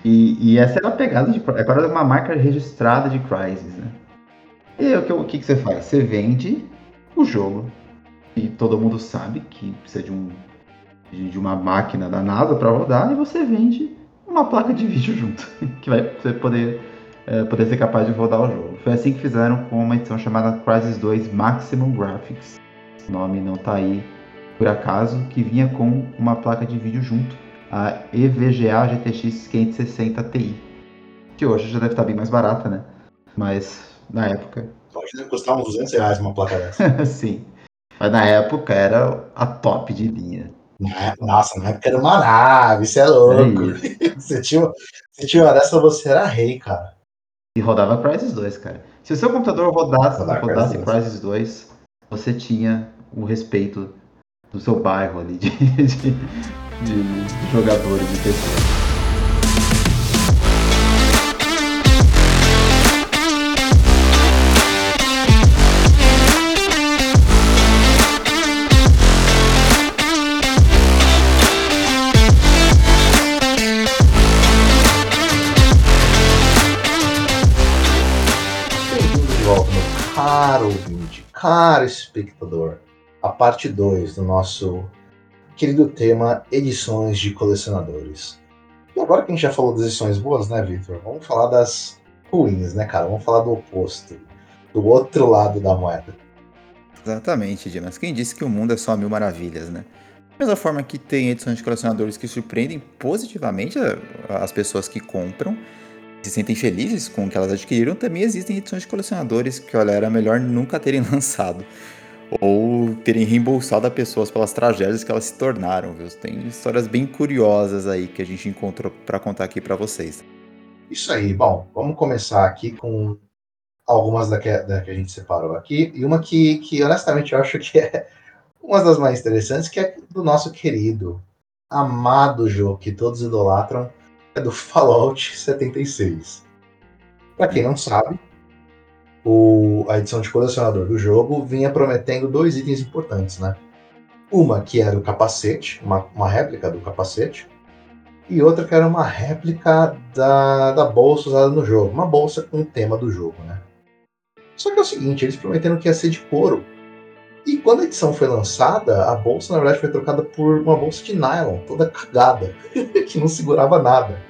E, e, essa era a pegada de Agora é uma marca registrada de Crysis, né? E o que, o que, que você faz? Você vende o jogo. E todo mundo sabe que precisa de, um, de uma máquina danada para rodar. E você vende uma placa de vídeo junto. Que vai você poder, é, poder ser capaz de rodar o jogo. Foi assim que fizeram com uma edição chamada Crysis 2 Maximum Graphics o nome não está aí por acaso, que vinha com uma placa de vídeo junto, a EVGA GTX 560 Ti, que hoje já deve estar bem mais barata, né? Mas na época. Hoje deve custar uns 200 reais uma placa dessa. Sim. Mas na época era a top de linha. Nossa, na época era uma nave, isso é louco. É você, tinha, você tinha uma dessa, você era rei, cara. E rodava Crysis 2, cara. Se o seu computador rodasse, rodasse Crysis 2, você tinha o respeito do seu bairro ali de, de, de jogadores de pessoas. Caro espectador, a parte 2 do nosso querido tema edições de colecionadores. E agora que a gente já falou das edições boas, né, Victor? Vamos falar das ruins, né, cara? Vamos falar do oposto, do outro lado da moeda. Exatamente, Dimas. Quem disse que o mundo é só mil maravilhas, né? Da mesma forma que tem edições de colecionadores que surpreendem positivamente as pessoas que compram, se sentem felizes com o que elas adquiriram, também existem edições de colecionadores que, olha, era melhor nunca terem lançado. Ou terem reembolsado a pessoas pelas tragédias que elas se tornaram, viu? Tem histórias bem curiosas aí que a gente encontrou para contar aqui para vocês. Isso aí, bom, vamos começar aqui com algumas da que, da que a gente separou aqui, e uma que, que honestamente eu acho que é uma das mais interessantes, que é do nosso querido, amado jogo que todos idolatram, do Fallout 76. Para quem não sabe, o, a edição de colecionador do jogo vinha prometendo dois itens importantes, né? Uma que era o capacete, uma, uma réplica do capacete, e outra que era uma réplica da, da bolsa usada no jogo, uma bolsa com o tema do jogo, né? Só que é o seguinte, eles prometeram que ia ser de couro. E quando a edição foi lançada, a bolsa na verdade foi trocada por uma bolsa de nylon, toda cagada, que não segurava nada.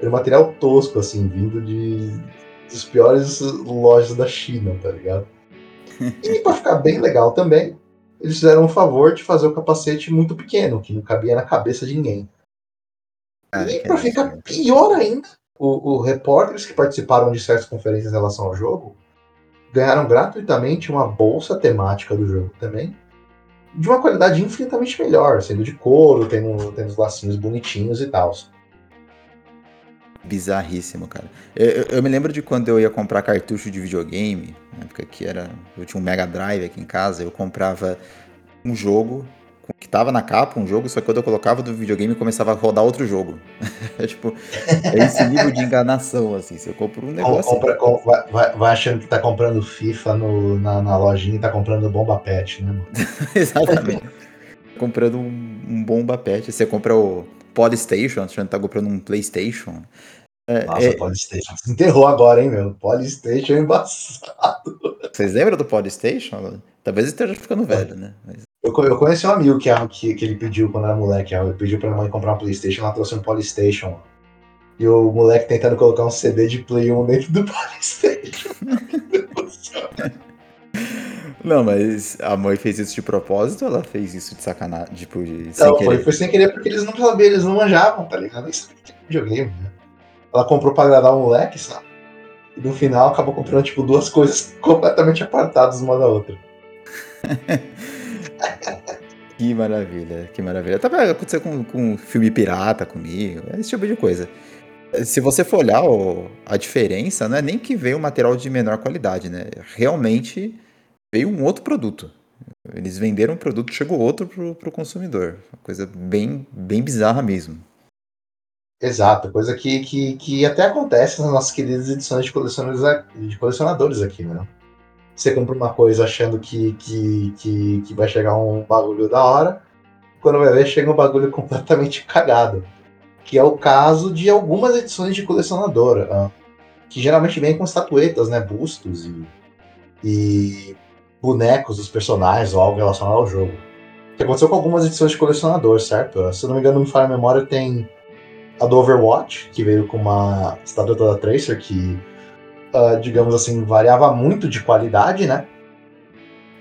Era um material tosco, assim, vindo de dos piores lojas da China, tá ligado? E para ficar bem legal também, eles fizeram um favor de fazer o capacete muito pequeno, que não cabia na cabeça de ninguém. e para ficar pior ainda, os repórteres que participaram de certas conferências em relação ao jogo ganharam gratuitamente uma bolsa temática do jogo também, de uma qualidade infinitamente melhor, sendo de couro, tendo, tendo os lacinhos bonitinhos e tal. Bizarríssimo, cara. Eu, eu, me lembro de quando eu ia comprar cartucho de videogame, na época que era. Eu tinha um Mega Drive aqui em casa, eu comprava um jogo que tava na capa, um jogo, só que quando eu colocava do videogame começava a rodar outro jogo. é tipo, é esse nível de enganação, assim. Se eu compro um negócio. Compra, com, vai, vai, achando que tá comprando FIFA no, na, na lojinha e tá comprando bomba pet, né, mano? Exatamente. comprando um, um bomba pet. Você compra o Polystation, achando que tá comprando um PlayStation. É, Nossa, é... Polystation. Se enterrou agora, hein, meu? Polystation é embaçado. Vocês lembram do Polystation? Talvez esteja ficando velho, né? Mas... Eu, eu conheci um amigo que, que, que ele pediu quando era moleque. Ele pediu pra mãe comprar um PlayStation, ela trouxe um Polystation. E o moleque tentando colocar um CD de Play 1 dentro do Polystation. Não, mas a mãe fez isso de propósito ou ela fez isso de sacanagem? Tipo, de, não, foi, foi, sem querer porque eles não sabiam, eles não manjavam, tá ligado? Nem sabiam que videogame, né? Ela comprou pra agradar o moleque, sabe? E no final acabou comprando, tipo, duas coisas completamente apartadas uma da outra. que maravilha, que maravilha. Também aconteceu com, com filme pirata comigo, esse tipo de coisa. Se você for olhar a diferença, não é nem que veio um material de menor qualidade, né? Realmente veio um outro produto. Eles venderam um produto, chegou outro para o consumidor. Uma coisa bem, bem bizarra mesmo. Exato, coisa que, que, que até acontece nas nossas queridas edições de colecionadores, de colecionadores aqui, né? Você compra uma coisa achando que, que, que, que vai chegar um bagulho da hora, quando vai ver, chega um bagulho completamente cagado. Que é o caso de algumas edições de colecionador, uh, que geralmente vem com estatuetas, né? Bustos e, e bonecos dos personagens ou algo relacionado ao jogo. Que aconteceu com algumas edições de colecionador, certo? Se eu não me engano, me falha a memória, tem a do Overwatch, que veio com uma estátua da Tracer que, uh, digamos assim, variava muito de qualidade, né?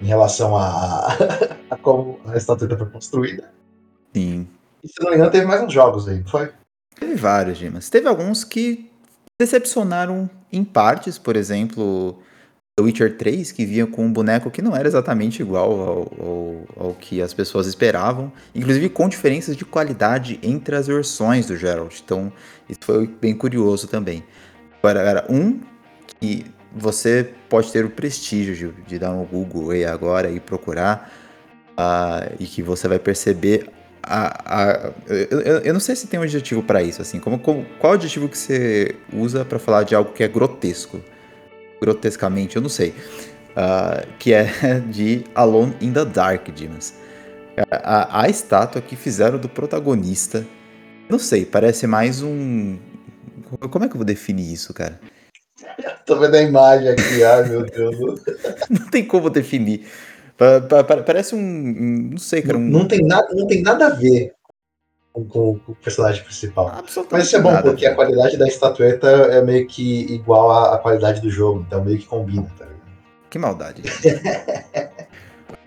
Em relação a, a como a estátua foi construída. Sim. E se não me engano, teve mais uns jogos aí, não foi? Teve vários, Dimas. Teve alguns que decepcionaram em partes, por exemplo, The Witcher 3, que vinha com um boneco que não era exatamente igual ao, ao, ao, que as pessoas esperavam, inclusive com diferenças de qualidade entre as versões do Geralt. Então, isso foi bem curioso também. Agora, era um que você pode ter o prestígio de, de dar no Google e agora e procurar, uh, e que você vai perceber a, a, eu, eu, não sei se tem um adjetivo para isso, assim, como, como, qual adjetivo que você usa para falar de algo que é grotesco? grotescamente, eu não sei. Uh, que é de Alone in the Dark, Dimas. A, a, a, estátua que fizeram do protagonista, não sei, parece mais um. Como é que eu vou definir isso, cara? Tô vendo a imagem aqui, ai meu Deus. não tem como definir. Pa- pa- pa- Parece um, não sei, cara, um Não tem nada, não tem nada a ver com, com- o personagem principal. Mas isso é bom, nada, porque a qualidade da estatueta é meio que igual à, à qualidade do jogo, então meio que combina, tá ligado? Que maldade.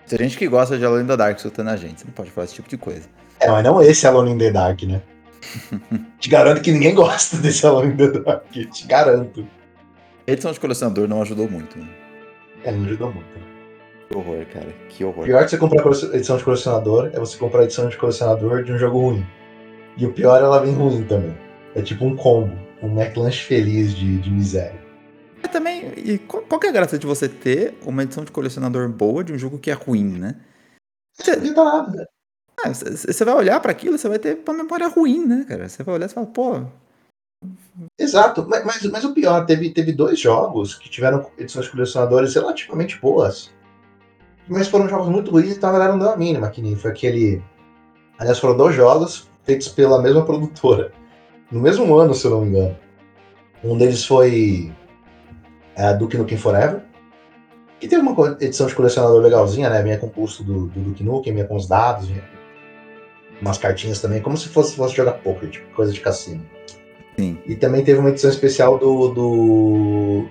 Tem gente que gosta de Alone in the Dark escutando a gente. Você não pode falar esse tipo de coisa. É, mas não esse Alone in the Dark, né? te garanto que ninguém gosta desse Alone in the Dark, te garanto. Edição de colecionador não ajudou muito. Né? É, não ajudou muito. Que horror, cara. Que horror. O pior que você comprar edição de colecionador é você comprar a edição de colecionador de um jogo ruim. E o pior, ela vem ruim também. É tipo um combo, um McLanche feliz de, de miséria. E também, e qual, qual que é a graça de você ter uma edição de colecionador boa de um jogo que é ruim, né? Não adianta nada. C- Você vai olhar pra aquilo, você vai ter uma memória ruim, né, cara? Você vai olhar e fala, pô, Exato, mas, mas, mas o pior, teve, teve dois jogos que tiveram edições de colecionadores relativamente boas. Mas foram jogos muito ruins, então a galera não deu a mínima, que nem foi aquele. Aliás, foram dois jogos feitos pela mesma produtora. No mesmo ano, se eu não me engano. Um deles foi é, Duke Nukem Forever. Que teve uma edição de colecionador legalzinha, né? Vinha com o busto do, do Duke Nukem, vinha com os dados, vinha umas cartinhas também, como se fosse, fosse jogar poker, tipo, coisa de cassino. Sim. E também teve uma edição especial do, do,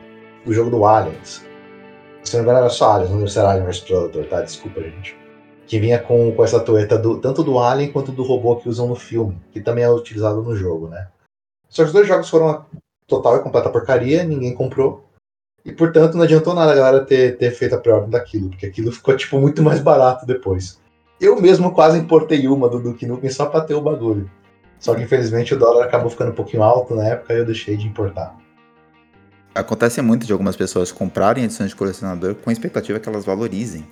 do jogo do Aliens. Se não me engano era só Aliens, não deve ser Alien vs Predator, tá? Desculpa, gente. Que vinha com, com essa tueta do, tanto do Alien quanto do robô que usam no filme, que também é utilizado no jogo, né? Só que os dois jogos foram uma total e completa porcaria, ninguém comprou. E portanto não adiantou nada a galera ter, ter feito a pré-ordem daquilo, porque aquilo ficou tipo muito mais barato depois. Eu mesmo quase importei uma do Duke Nukem só pra ter o bagulho. Só que infelizmente o dólar acabou ficando um pouquinho alto na época e eu deixei de importar. Acontece muito de algumas pessoas comprarem edições de colecionador com a expectativa que elas valorizem.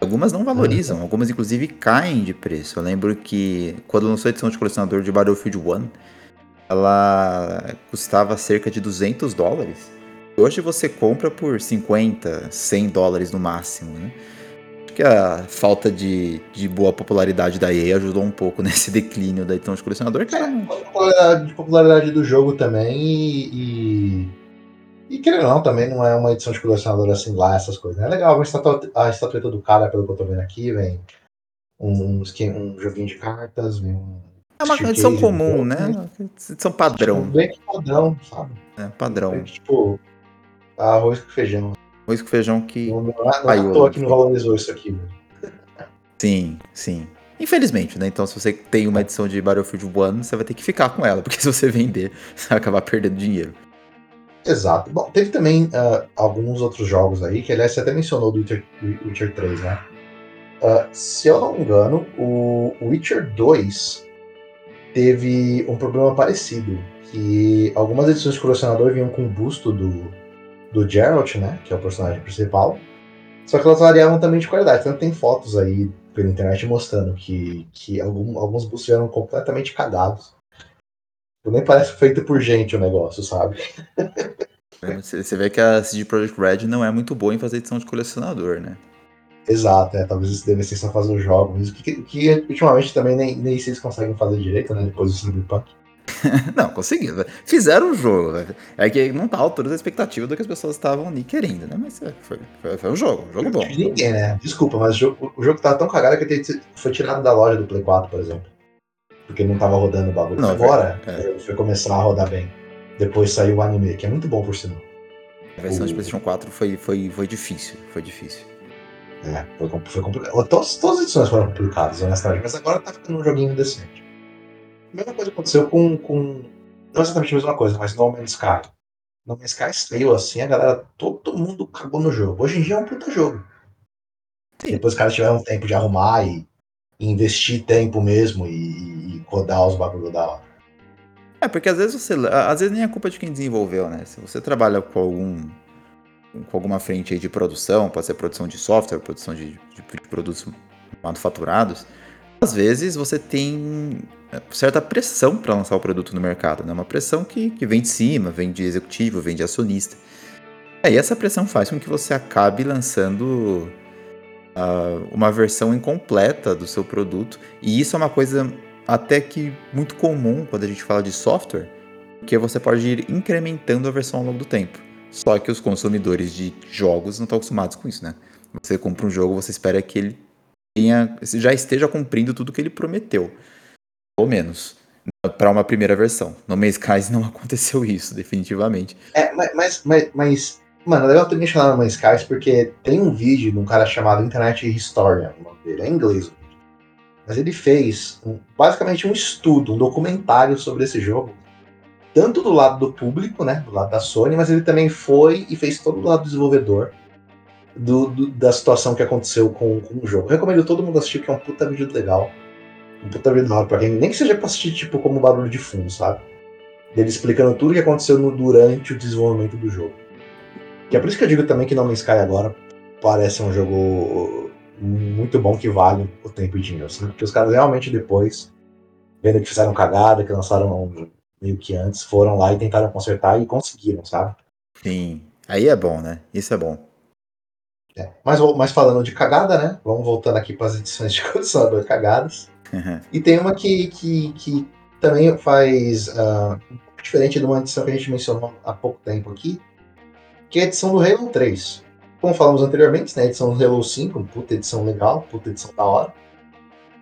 Algumas não valorizam, algumas inclusive caem de preço. Eu lembro que quando lançou a edição de colecionador de Battlefield 1, ela custava cerca de 200 dólares. Hoje você compra por 50, 100 dólares no máximo, né? Que a falta de, de boa popularidade da EA ajudou um pouco nesse declínio da edição de colecionador. Que era um- A popularidade, de popularidade do jogo também e. E, e querendo ou não, também não é uma edição de colecionador assim lá, essas coisas. né? É legal, a estatueta, do cara, pelo que eu tô vendo aqui, vem um, skin- um joguinho de cartas, vem um. é uma stick edição comum, um né? Edição padrão, Tipo, bem padrão, sabe? né? Padrão. Que, Tipo, arroz com feijão. Arroz com feijão que. Não, não é, não é Paiolo. à toa que não valorizou isso aqui, velho. Sim, sim. Infelizmente, né? Então, se você tem uma edição de Battlefield 1, você vai ter que ficar com ela, porque se você vender, você vai acabar perdendo dinheiro. Exato. Bom, teve também ah, alguns outros jogos aí, que aliás você até mencionou do Witcher, Witcher 3, né? Ah, se eu não me engano, o Witcher 2 teve um problema parecido. Que algumas edições de colecionador vinham com o busto do, do Geralt, né? Que é o personagem principal. Só que elas variavam também de qualidade. Tanto tem fotos aí pela internet mostrando que, que algum- alguns bustos vieram completamente cagados. Nem parece feito por gente o negócio, sabe? Você você vê que a CD Projekt Red não é muito boa em fazer edição de colecionador, né? Exato, é, talvez eles devessem só fazer os jogos, que, que ultimamente também nem, nem se conseguem fazer direito, né? Depois do Cyberpunk. Não, conseguiram. Fizeram o jogo. É que não tá à altura da expectativa do que as pessoas estavam ali querendo, né? Mas é, foi, foi, foi um jogo, um jogo bom. De ninguém, né? Desculpa, mas o jogo, o jogo tava tão cagado que foi tirado da loja do Play 4, por exemplo. Porque não tava rodando o bagulho. Não, Agora é. jogo foi começar a rodar bem. Depois saiu o anime, que é muito bom por sinal. A versão de O- PlayStation 4 foi, foi, foi difícil, foi difícil. É, foi, foi complicado. Todas, todas as edições foram complicadas, honestamente, mas agora tá ficando um joguinho decente. A mesma coisa aconteceu com, com. Não exatamente a mesma coisa, mas No Man's Sky. No Man's Sky saiu assim, a galera, todo mundo cagou no jogo. Hoje em dia é um puta jogo. Sim. Depois os caras tiveram tempo de arrumar e, e investir tempo mesmo e, e, rodar os bagulho da hora. É, porque às vezes você. Às vezes nem é culpa de quem desenvolveu, né? Se você trabalha com algum. com alguma frente aí de produção, pode ser produção de software, produção de, de- de produtos manufaturados, às vezes você tem é, certa pressão para lançar o produto no mercado, né? Uma pressão que, que vem de cima, vem de executivo, vem de acionista. É, e essa pressão faz com que você acabe lançando ah, uma versão incompleta do seu produto. E isso é uma coisa até que muito comum quando a gente fala de software, porque você pode ir incrementando a versão ao longo do tempo. Só que os consumidores de jogos não estão acostumados com isso, né? Você compra um jogo, você espera que ele tenha, já esteja cumprindo tudo que ele prometeu. Ou menos. Para uma primeira versão. No Man's não aconteceu isso, definitivamente. É, mas, mas, mas mano, é legal ter mencionado No Man's Skies porque tem um vídeo de um cara chamado Internet Historian, o nome dele, é inglês. Mas ele fez um, basicamente um estudo, um documentário sobre esse jogo. Tanto do lado do público, né? Do lado da Sony, mas ele também foi e fez todo do lado do desenvolvedor do, do, da situação que aconteceu com, com o jogo. Recomendo todo mundo assistir, que é um puta vídeo legal. Um puta vídeo legal pra quem. Nem que seja pra assistir, tipo, como barulho de fundo, sabe? Dele explicando tudo o que aconteceu no, durante o desenvolvimento do jogo. Que é por isso que eu digo também que No Man's Sky agora parece um jogo muito bom que vale o tempo e dinheiro, sabe? Porque os caras realmente depois, vendo que fizeram cagada, que lançaram meio que antes, foram lá e tentaram consertar e conseguiram, sabe? Sim. Aí é bom, né? Isso é bom. É. Mas, mas falando de cagada, né? Vamos voltando aqui para as edições de colecionador cagadas. Uhum. E tem uma que, que, que também faz uh, um pouco diferente de uma edição que a gente mencionou há pouco tempo aqui, que é a edição do Halo 3. Como falamos anteriormente, né, a edição do Halo 5, puta edição legal, puta edição da hora,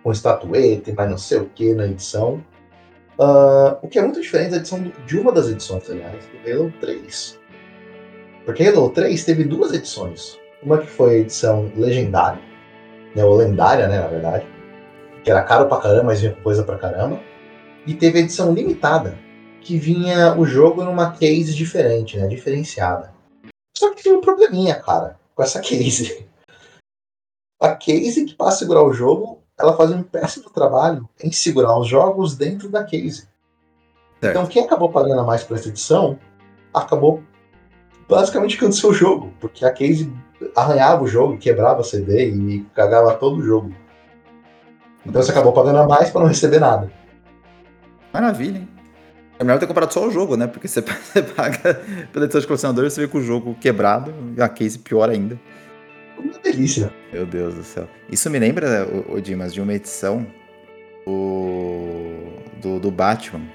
com estatueta e mais não sei o que na edição. Uh, o que é muito diferente da edição de uma das edições, aliás, do Halo 3. Porque Halo 3 teve duas edições. Uma que foi a edição legendária, né, ou lendária, né, na verdade, que era caro pra caramba, mas vinha com coisa pra caramba. E teve a edição limitada, que vinha o jogo numa case diferente, né, diferenciada. Só que tem um probleminha, cara, com essa case. A case que para segurar o jogo, ela faz um péssimo trabalho em segurar os jogos dentro da case. Certo. Então quem acabou pagando mais por essa edição acabou basicamente ficando seu jogo, porque a case arranhava o jogo, quebrava CD e cagava todo o jogo. Então você acabou pagando a mais para não receber nada. Maravilha, hein? É melhor ter comprado só o jogo, né? Porque você, paga pela edição de colecionador e você vê com o jogo quebrado, a case pior ainda. Uma delícia. Meu Deus do céu. Isso me lembra, o, Dimas, de uma edição do, do, do Batman. Não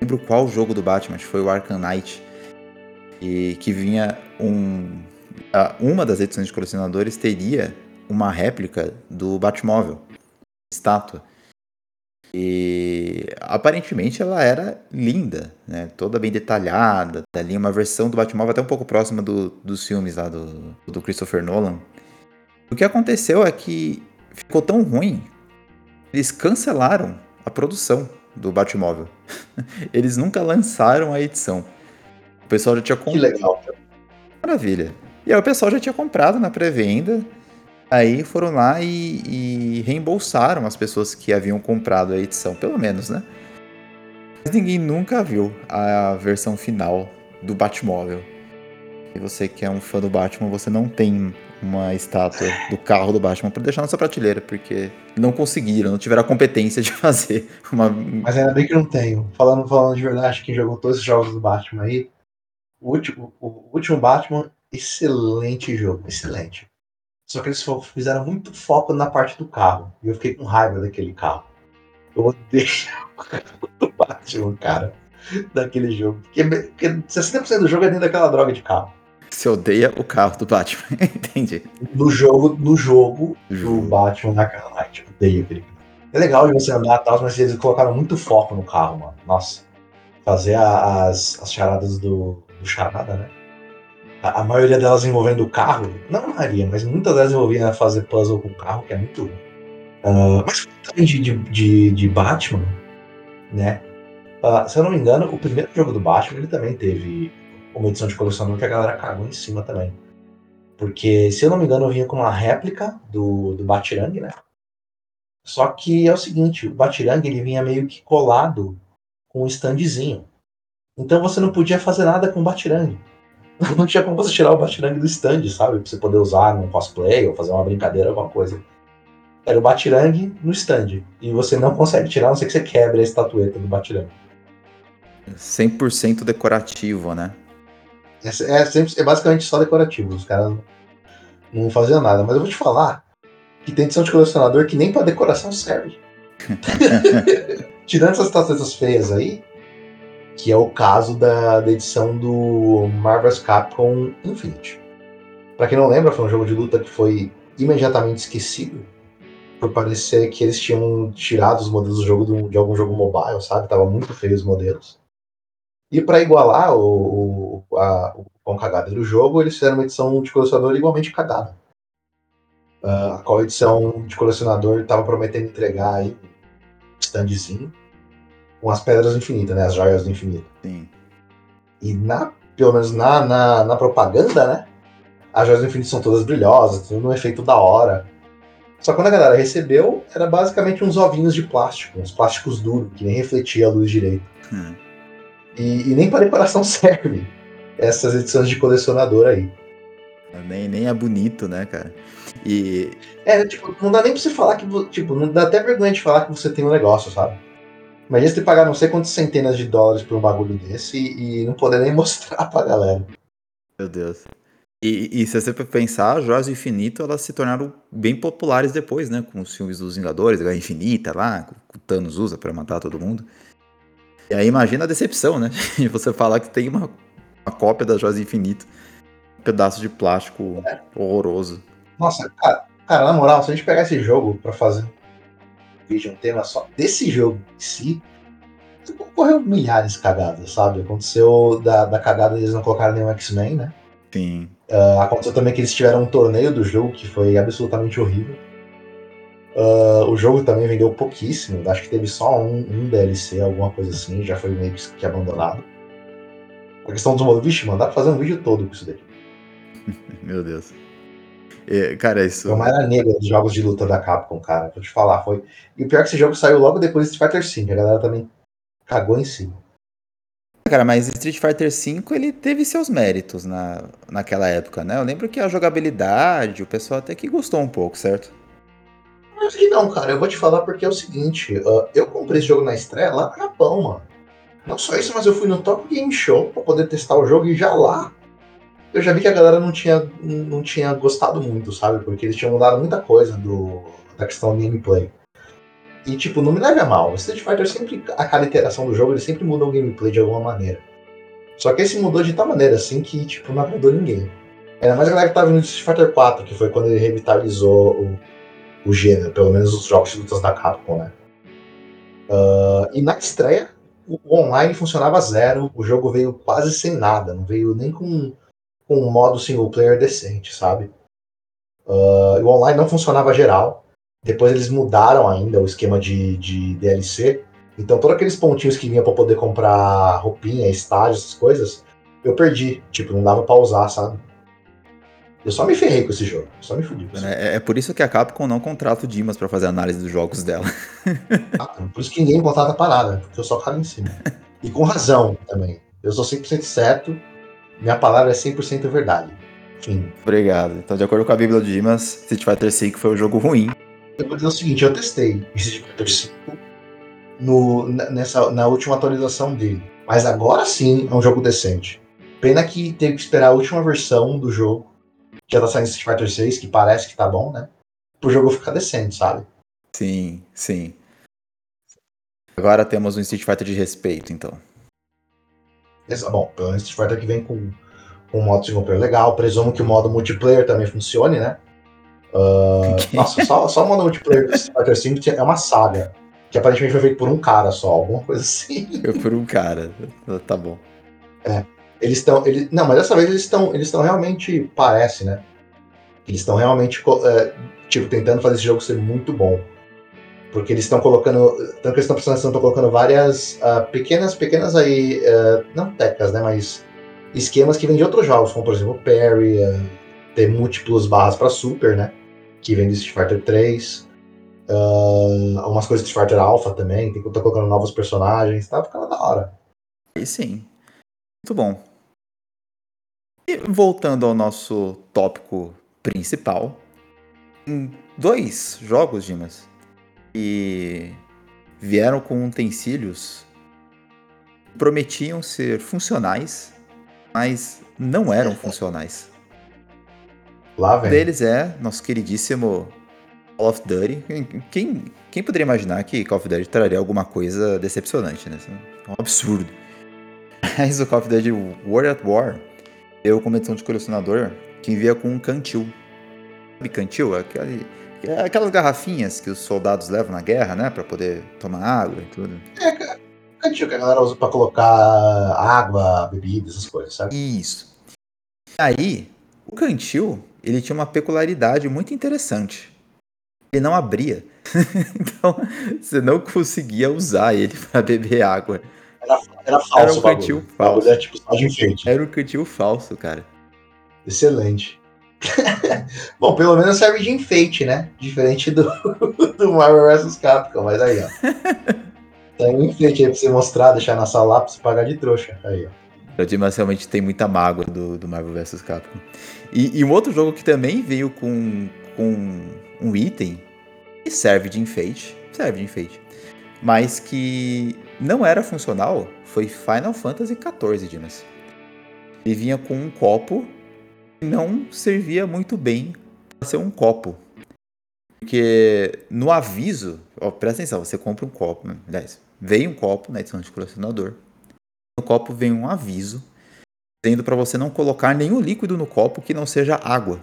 lembro qual jogo do Batman, acho que foi o Arkham Knight. E que vinha um. Uma das edições de colecionadores teria uma réplica do Batmóvel, estátua. E aparentemente ela era linda, né? Toda bem detalhada. Ali uma versão do Batmóvel até um pouco próxima do, dos filmes lá do, do Christopher Nolan. O que aconteceu é que ficou tão ruim, eles cancelaram a produção do Batmóvel. eles nunca lançaram a edição. O pessoal já tinha comprado. Que legal. Maravilha. E aí o pessoal já tinha comprado na pré-venda Aí foram lá e, e, reembolsaram as pessoas que haviam comprado a edição, pelo menos, né? Mas ninguém nunca viu a versão final do Batmóvel. E você que é um fã do Batman, você não tem uma estátua do carro do Batman para deixar na sua prateleira, porque não conseguiram, não tiveram a competência de fazer uma. Mas ainda bem que não tenho. Falando, falando de verdade, quem jogou todos os jogos do Batman aí, o último, o último Batman, excelente jogo, excelente. Só que eles fizeram muito foco na parte do carro. E eu fiquei com raiva daquele carro. Eu odeio o carro do Batman, cara, daquele jogo. Porque, porque 60% do jogo é dentro daquela droga de carro. Você odeia o carro do Batman, entendi. No jogo, no jogo do Batman na Knight, eu odeio aquele carro. É legal de você andar e tal, mas eles colocaram muito foco no carro, mano. Nossa. Fazer as, as charadas do, do charada, né? A, a, maioria delas envolvendo o carro, não a maioria, mas muitas delas envolviam fazer puzzle com o carro, que é muito. Uh, mas também de, de, de, Batman, né? Uh, se eu não me engano, o primeiro jogo do Batman ele também teve uma edição de colecionador que a galera cagou em cima também. Porque, se eu não me engano, eu vinha com uma réplica do, do Batirang, né? Só que é o seguinte, o Batirang ele vinha meio que colado com um standzinho. Então você não podia fazer nada com o Batirang. Não tinha como você tirar o Batirang do stand, sabe? Pra você poder usar num cosplay ou fazer uma brincadeira, alguma coisa. Era o Batirang no stand. E você não consegue tirar, a não ser que você quebre a estatueta do Batirang. 100% decorativo, né? É, é, é basicamente só decorativo. Os caras não faziam nada. Mas eu vou te falar que tem edição de colecionador que nem pra decoração serve. Tirando essas estatuetas feias aí, que é o caso da, da edição do Marvel's Capcom Infinite. Para quem não lembra, foi um jogo de luta que foi imediatamente esquecido por parecer que eles tinham tirado os modelos do jogo do, de algum jogo mobile, sabe? Tava muito feio os modelos. E para igualar o, o, a, o quão cagado era o jogo, eles fizeram uma edição de colecionador igualmente cagada. Uh, a qual edição de colecionador estava prometendo entregar aí um standzinho com as pedras do infinito, né? As joias do infinito. Sim. E na, pelo menos na, na, na propaganda, né? As joias do infinito são todas brilhosas, tudo um efeito da hora. Só que quando a galera recebeu, era basicamente uns ovinhos de plástico, uns plásticos duros, que nem refletia a luz direito. Hum. E, e, nem para decoração serve essas edições de colecionador aí. Nem, nem é bonito, né, cara? E. É, tipo, não dá nem pra você falar que. Tipo, não dá até vergonha de falar que você tem um negócio, sabe? Imagina você pagar não sei quantas centenas de dólares por um bagulho desse e, e não poder nem mostrar pra galera. Meu Deus. E, e, se você pensar, Joias do Infinito elas se tornaram bem populares depois, né? Com os filmes dos Vingadores, a Infinita lá, que o Thanos usa para matar todo mundo. E aí imagina a decepção, né? De você falar que tem uma, uma cópia das Joias do Infinito. Um pedaço de plástico é. horroroso. Nossa, cara, cara, na moral, se a gente pegar esse jogo para fazer vídeo, um tema só desse jogo em si, ocorreu milhares de cagadas, sabe? Aconteceu da, da cagada eles não colocarem nenhum X-Men, né? Sim. Uh, aconteceu também que eles tiveram um torneio do jogo que foi absolutamente horrível. Uh, o jogo também vendeu pouquíssimo, acho que teve só um, um, DLC, alguma coisa assim, já foi meio que abandonado. A questão do modo, vixe, mano, dá pra fazer um vídeo todo com isso daí. Meu Deus. E, cara, isso. Uma era negra dos jogos de luta da Capcom, cara, vou te falar. Foi... E o pior é que esse jogo saiu logo depois de Street Fighter V, a galera também cagou em cima. Cara, mas Street Fighter V ele teve seus méritos na, naquela época, né? Eu lembro que a jogabilidade, o pessoal até que gostou um pouco, certo? Acho que não, cara. Eu vou te falar porque é o seguinte: uh, eu comprei esse jogo na estreia lá no Japão, mano. Não só isso, mas eu fui no Top Game Show pra poder testar o jogo e já lá eu já vi que a galera não tinha, não tinha gostado muito, sabe? Porque eles tinham mudado muita coisa do, da questão do gameplay. E, tipo, não me leve a mal. O Street Fighter sempre, a cada iteração do jogo, ele sempre muda o gameplay de alguma maneira. Só que esse mudou de tal maneira, assim, que, tipo, não agradou ninguém. Ainda mais a galera que tava no Street Fighter 4, que foi quando ele revitalizou o, o gênero, pelo menos os jogos de lutas da Capcom, né? Uh, e na estreia, o online funcionava zero, o jogo veio quase sem nada, não veio nem com, com um modo single player decente, sabe? Uh, o online não funcionava geral, depois eles mudaram ainda o esquema de, de DLC. Então, todos aqueles pontinhos que vinha para poder comprar roupinha, estágio, essas coisas, eu perdi. Tipo, não dava pra usar, sabe? Eu só me ferrei com esse jogo. Só me fudi. É, é, por isso que a Capcom não contrata o Dimas para fazer análise dos jogos dela. Ah, por isso que ninguém contrata parada, porque eu só caio em cima. E com razão também. Eu sou 100% certo, minha palavra é 100% verdade. Enfim. Obrigado. Então, de acordo com a Bíblia de Dimas, Street Fighter V foi um jogo ruim, eu vou dizer o seguinte, eu testei Street Fighter 5 no, nessa, na última atualização dele. Mas agora sim é um jogo decente. Pena que teve que esperar a última versão do jogo, que já tá saindo Street Fighter 6, que parece que tá bom, né? Pro jogo ficar decente, sabe? Sim, sim. Agora temos um Street Fighter de respeito, então. Bom, pelo menos Street Fighter que vem com, com um modo single player legal. Presumo que o modo multiplayer também funcione, né? Uh, nossa, só, só o modo multiplayer do Street Fighter V é uma saga. Que aparentemente foi feito por um cara só, alguma coisa assim. Foi por um cara, tá bom. É. Eles estão. Eles, não, mas dessa vez eles estão. Eles estão realmente. Parece, né? Eles estão realmente. É, tipo, tentando fazer esse jogo ser muito bom. Porque eles estão colocando. Tanto que eles estão estão colocando várias uh, pequenas, pequenas aí. Uh, não tecas, né? Mas esquemas que vêm de outros jogos, como por exemplo o uh, ter múltiplos barras para Super, né? que vem do Street Fighter 3. Uh, algumas coisas do Street Fighter Alpha também, tem que estar colocando novos personagens, tá ficando da hora. E sim. Muito bom. E voltando ao nosso tópico principal, dois jogos, Dimas, que vieram com utensílios prometiam ser funcionais, mas não eram funcionais. Lá vem. Um deles é nosso queridíssimo Call of Duty. Quem, quem poderia imaginar que Call of Duty traria alguma coisa decepcionante, né? É um absurdo. Mas o Call of Duty World at War, eu como edição de colecionador, que envia com um cantil. Sabe cantil? Aquele, aquelas garrafinhas que os soldados levam na guerra, né? Pra poder tomar água e tudo. É, cantil que a galera usa pra colocar água, bebida, essas coisas, sabe? Isso. Aí, o cantil, ele tinha uma peculiaridade muito interessante. Ele não abria. então, você não conseguia usar ele para beber água. Era, era falso. Era um cantil falso. Era tipo só de enfeite. Era um cantil falso, cara. Excelente. Bom, pelo menos serve de enfeite, né? Diferente do, do Marvel vs Capcom, mas aí, ó. Tem um enfeite aí pra você mostrar, deixar na sala lá pra você pagar de trouxa. Aí, ó. O Dimas realmente tem muita mágoa do, do Marvel vs Capcom. E, e, um outro jogo que também veio com, com um item que serve de enfeite, serve de enfeite, mas que não era funcional foi Final Fantasy XIV, Dimas. Ele vinha com um copo não servia muito bem para ser um copo. Porque no aviso, ó, presta atenção, você compra um copo, né? aliás, vem um copo na edição de colecionador. No copo vem um aviso dizendo para você não colocar nenhum líquido no copo que não seja água.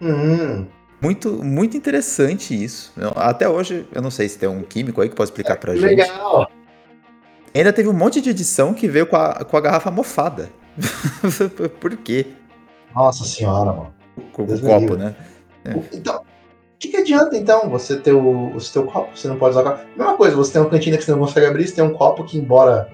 Hum. Muito, muito interessante isso. Até hoje, eu não sei se tem um químico aí que pode explicar pra é, gente. Legal. Ainda teve um monte de edição que veio com a, com a garrafa mofada. Por quê? Nossa senhora, mano. Com o copo, né? É. Então, o que, que adianta então você ter o, o seu copo? Você não pode usar o copo. Mesma coisa, você tem uma cantina que você não consegue abrir, você tem um copo que, embora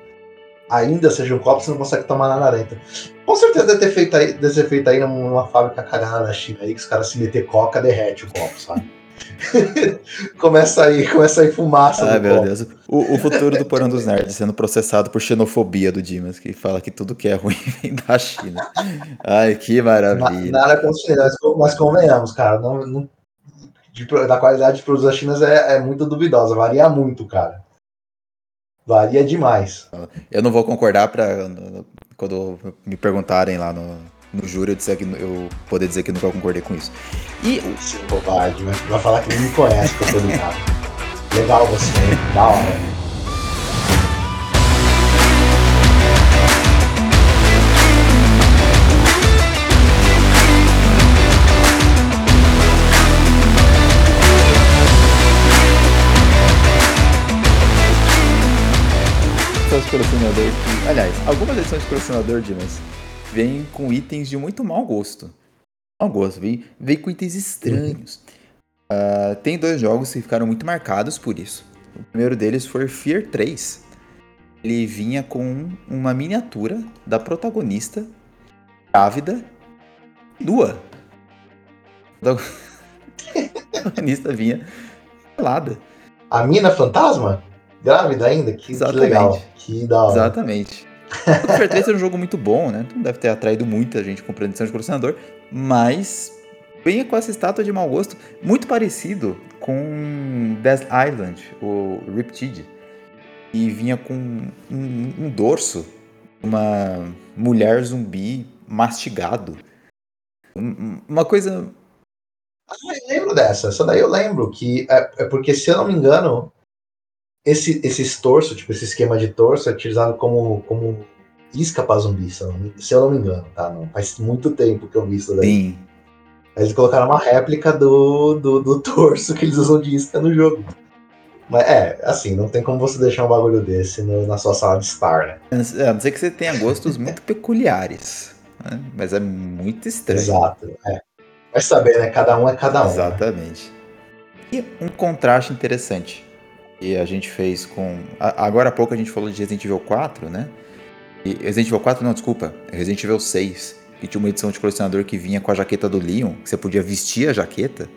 ainda seja um copo, você não consegue tomar nada dentro. Com certeza deve ter feito aí, deve ter feito aí numa fábrica cagada na China aí, que os caras se meter coca, derrete o copo, sabe? começa aí, começa aí fumaça. Meu copo. Deus. O, o, futuro do Porão dos Nerds sendo processado por xenofobia do Dimas, que fala que tudo que é ruim vem da China. Ai, que maravilha. Nada contra mas, mas convenhamos, cara, não, não de, da qualidade de produtos da China é, é muito duvidosa, varia muito, cara. Varia demais. Eu não vou concordar para quando me perguntarem lá no, no júri eu, dizer que, eu poder dizer que nunca concordei com isso. E. Sim, bobagem, vai falar que não me conhece, que eu tô ligado. Legal você, da hora. edições de colecionador que. Aliás, algumas edições de colecionador, Dimas, vêm com itens de muito mau gosto. Mau gosto, vem, vem com itens estranhos. Uh, tem dois jogos que ficaram muito marcados por isso. O primeiro deles foi Fear 3. Ele vinha com uma miniatura da protagonista grávida nua. A protagonista vinha pelada. A mina fantasma? Grávida ainda? Que, Exatamente. que legal. Que da hora. Exatamente. O Fear 3 é um jogo muito bom, né? Não deve ter atraído muita gente com edição de colecionador, mas vem com essa estátua de mau gosto, muito parecido com Death Island, o Riptide. E vinha com um, um dorso, uma mulher zumbi mastigado. Uma coisa. Ah, eu lembro dessa. Essa daí eu lembro. Que é, é porque, se eu não me engano, esse, esse torso, tipo, esse esquema de torso é utilizado como, como isca para zumbi, se eu não me engano, tá? Não, faz muito tempo que eu vi isso daí. Sim. Eles colocaram uma réplica do, do, do torso que eles usam de isca no jogo. Mas é, assim, não tem como você deixar um bagulho desse no, na sua sala de estar, né? A não ser que você tenha gostos muito peculiares. Né? Mas é muito estranho. Exato, é. Vai saber, né? Cada um é cada um. Né? Exatamente. Né? E um contraste interessante que a gente fez com. Agora há pouco a gente falou de Resident Evil 4, né? E Resident Evil 4, não, desculpa, Resident Evil 6, que tinha uma edição de colecionador que vinha com a jaqueta do Leon, que você podia vestir a jaqueta.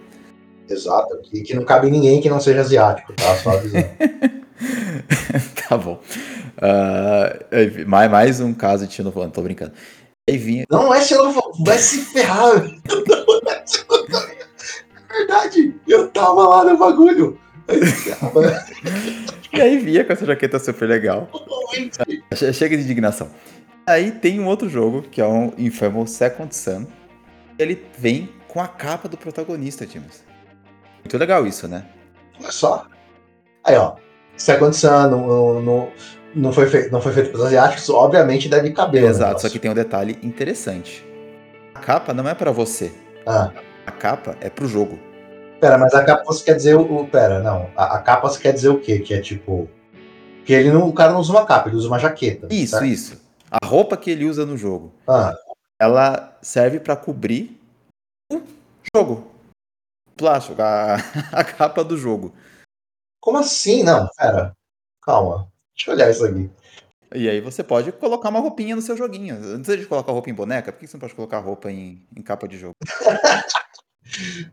Exato, que, que não cabe ninguém que não seja asiático, tá? Só avisando. tá bom. Uh, mais, mais um caso de xenofobia, tô brincando. Aí vinha... Não é xenofobia, vai se ferrar. Não é verdade, eu tava lá no bagulho. E aí via com essa jaqueta super legal. Chega de indignação. Aí tem um outro jogo, que é um Infamous Second Son. Ele vem com a capa do protagonista, Timas. Muito legal isso, né? Olha só. Aí, ó. Second Son, no, no, não foi, feito, não foi feito pelos asiáticos, obviamente deve caber. Exato, só que tem um detalhe interessante. A capa não é para você. Ah. A capa é pro jogo. Pera, mas a capa você quer dizer o. o pera, não. A, a, capa você quer dizer o quê? Que é tipo. Que ele não, o cara não usa uma capa, ele usa uma jaqueta. Isso, certo? isso. A roupa que ele usa no jogo. Ah. Ela serve para cobrir o jogo. Plástico, a, a capa do jogo. Como assim? Não, pera. Calma. Deixa eu olhar isso aqui. E aí você pode colocar uma roupinha no seu joguinho. Antes de colocar roupa em boneca, por que você não pode colocar roupa em, em capa de jogo?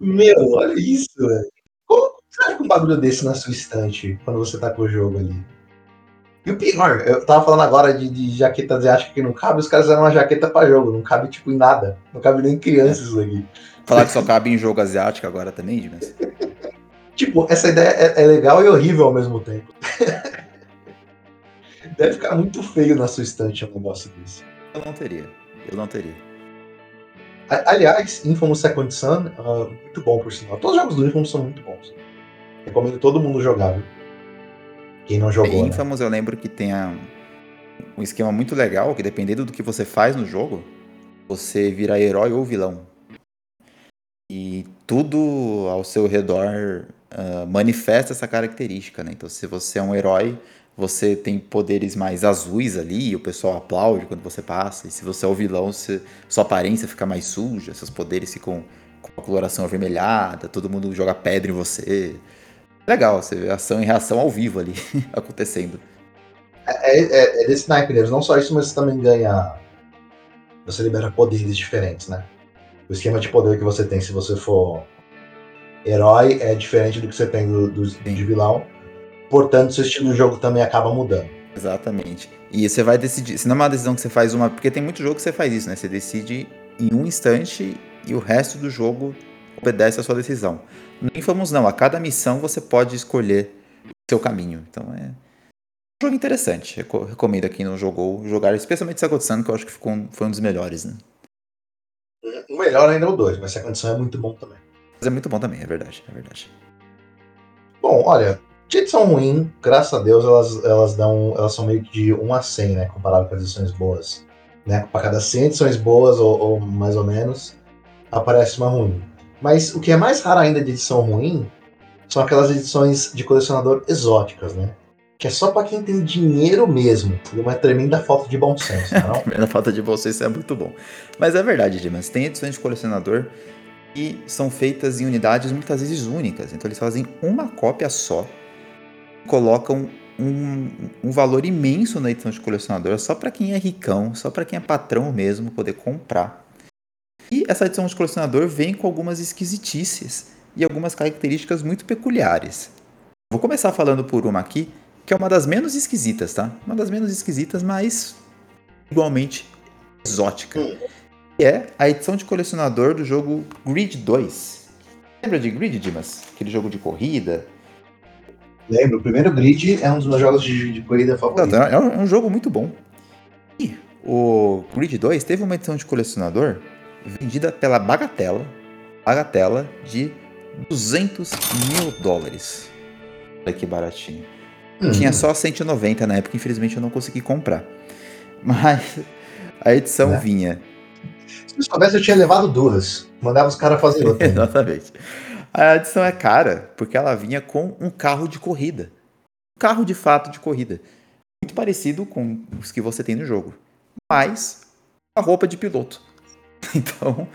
Meu, olha isso, velho. Como você um bagulho desse na sua estante quando você tá com o jogo ali? E o pior, eu tava falando agora de, de jaqueta asiática que não cabe, os caras fizeram uma jaqueta pra jogo, não cabe tipo em nada. Não cabe nem crianças isso aqui. Falar que só cabe em jogo asiático agora também, Dimas? tipo, essa ideia é, é legal e horrível ao mesmo tempo. Deve ficar muito feio na sua estante um negócio desse. Eu não teria. Eu não teria. Aliás, Infamous Second Son, uh, muito bom por sinal. Todos os jogos do Infamous são muito bons. Recomendo todo mundo jogar? Quem não jogou. Né? Infamous eu lembro que tem um esquema muito legal, que dependendo do que você faz no jogo, você vira herói ou vilão. E tudo ao seu redor uh, manifesta essa característica, né? Então, se você é um herói, você tem poderes mais azuis ali, e o pessoal aplaude quando você passa. E se você é o vilão, você, sua aparência fica mais suja, seus poderes ficam com a coloração avermelhada, todo mundo joga pedra em você. Legal, você vê ação e reação ao vivo ali acontecendo. É, é, é desse naipe mesmo. Não só isso, mas você também ganha. Você libera poderes diferentes, né? O esquema de poder que você tem se você for herói é diferente do que você tem do, do de vilão. Portanto, seu estilo de jogo também acaba mudando. Exatamente. E você vai decidir. Se não é uma decisão que você faz uma. Porque tem muito jogo que você faz isso, né? Você decide em um instante e o resto do jogo obedece à sua decisão. No Infamous, não. A cada missão você pode escolher o seu caminho. Então é. Um jogo interessante. Recomendo aqui não jogou jogar, especialmente Second Sun, que eu acho que ficou, foi um dos melhores, né? O melhor ainda é o 2, mas Second Sun é muito bom também. Mas é muito bom também, é verdade, é verdade. Bom, olha, de edição ruim, graças a Deus, elas, elas dão. Elas são meio que de 1 a 100, né? Comparado com as edições boas. Né? Para cada 100 edições boas, ou, ou, mais ou menos, aparece uma ruim. Mas o que é mais raro ainda de edição ruim são aquelas edições de colecionador exóticas, né? Que é só para quem tem dinheiro mesmo. E uma tremenda falta de bom senso, não? tremenda falta de bom senso é muito bom. Mas é verdade, Dimas. Tem edições de colecionador que são feitas em unidades muitas vezes únicas. Então eles fazem uma cópia só colocam um, um, valor imenso na edição de colecionador só para quem é ricão, só para quem é patrão mesmo poder comprar. E essa edição de colecionador vem com algumas esquisitices e algumas características muito peculiares. Vou começar falando por uma aqui, que é uma das menos esquisitas, tá? Uma das menos esquisitas, mas igualmente exótica. Que é a edição de colecionador do jogo Grid 2. Lembra de Grid, Dimas? Aquele jogo de corrida, Lembro, o primeiro Grid é um dos meus jogos de, de corrida favoritos. É um, é um jogo muito bom. E o Grid 2 teve uma edição de colecionador vendida pela Bagatela, Bagatela de 200 mil dólares. Olha que baratinho. Hum. Tinha só 190 na época, infelizmente eu não consegui comprar. Mas a edição é. vinha. Se eu soubesse, eu tinha levado duas. Mandava os caras fazer outra. Exatamente. A edição é cara porque ela vinha com um carro de corrida. Um carro de fato de corrida. Muito parecido com os que você tem no jogo. Mas uma roupa de piloto. Então,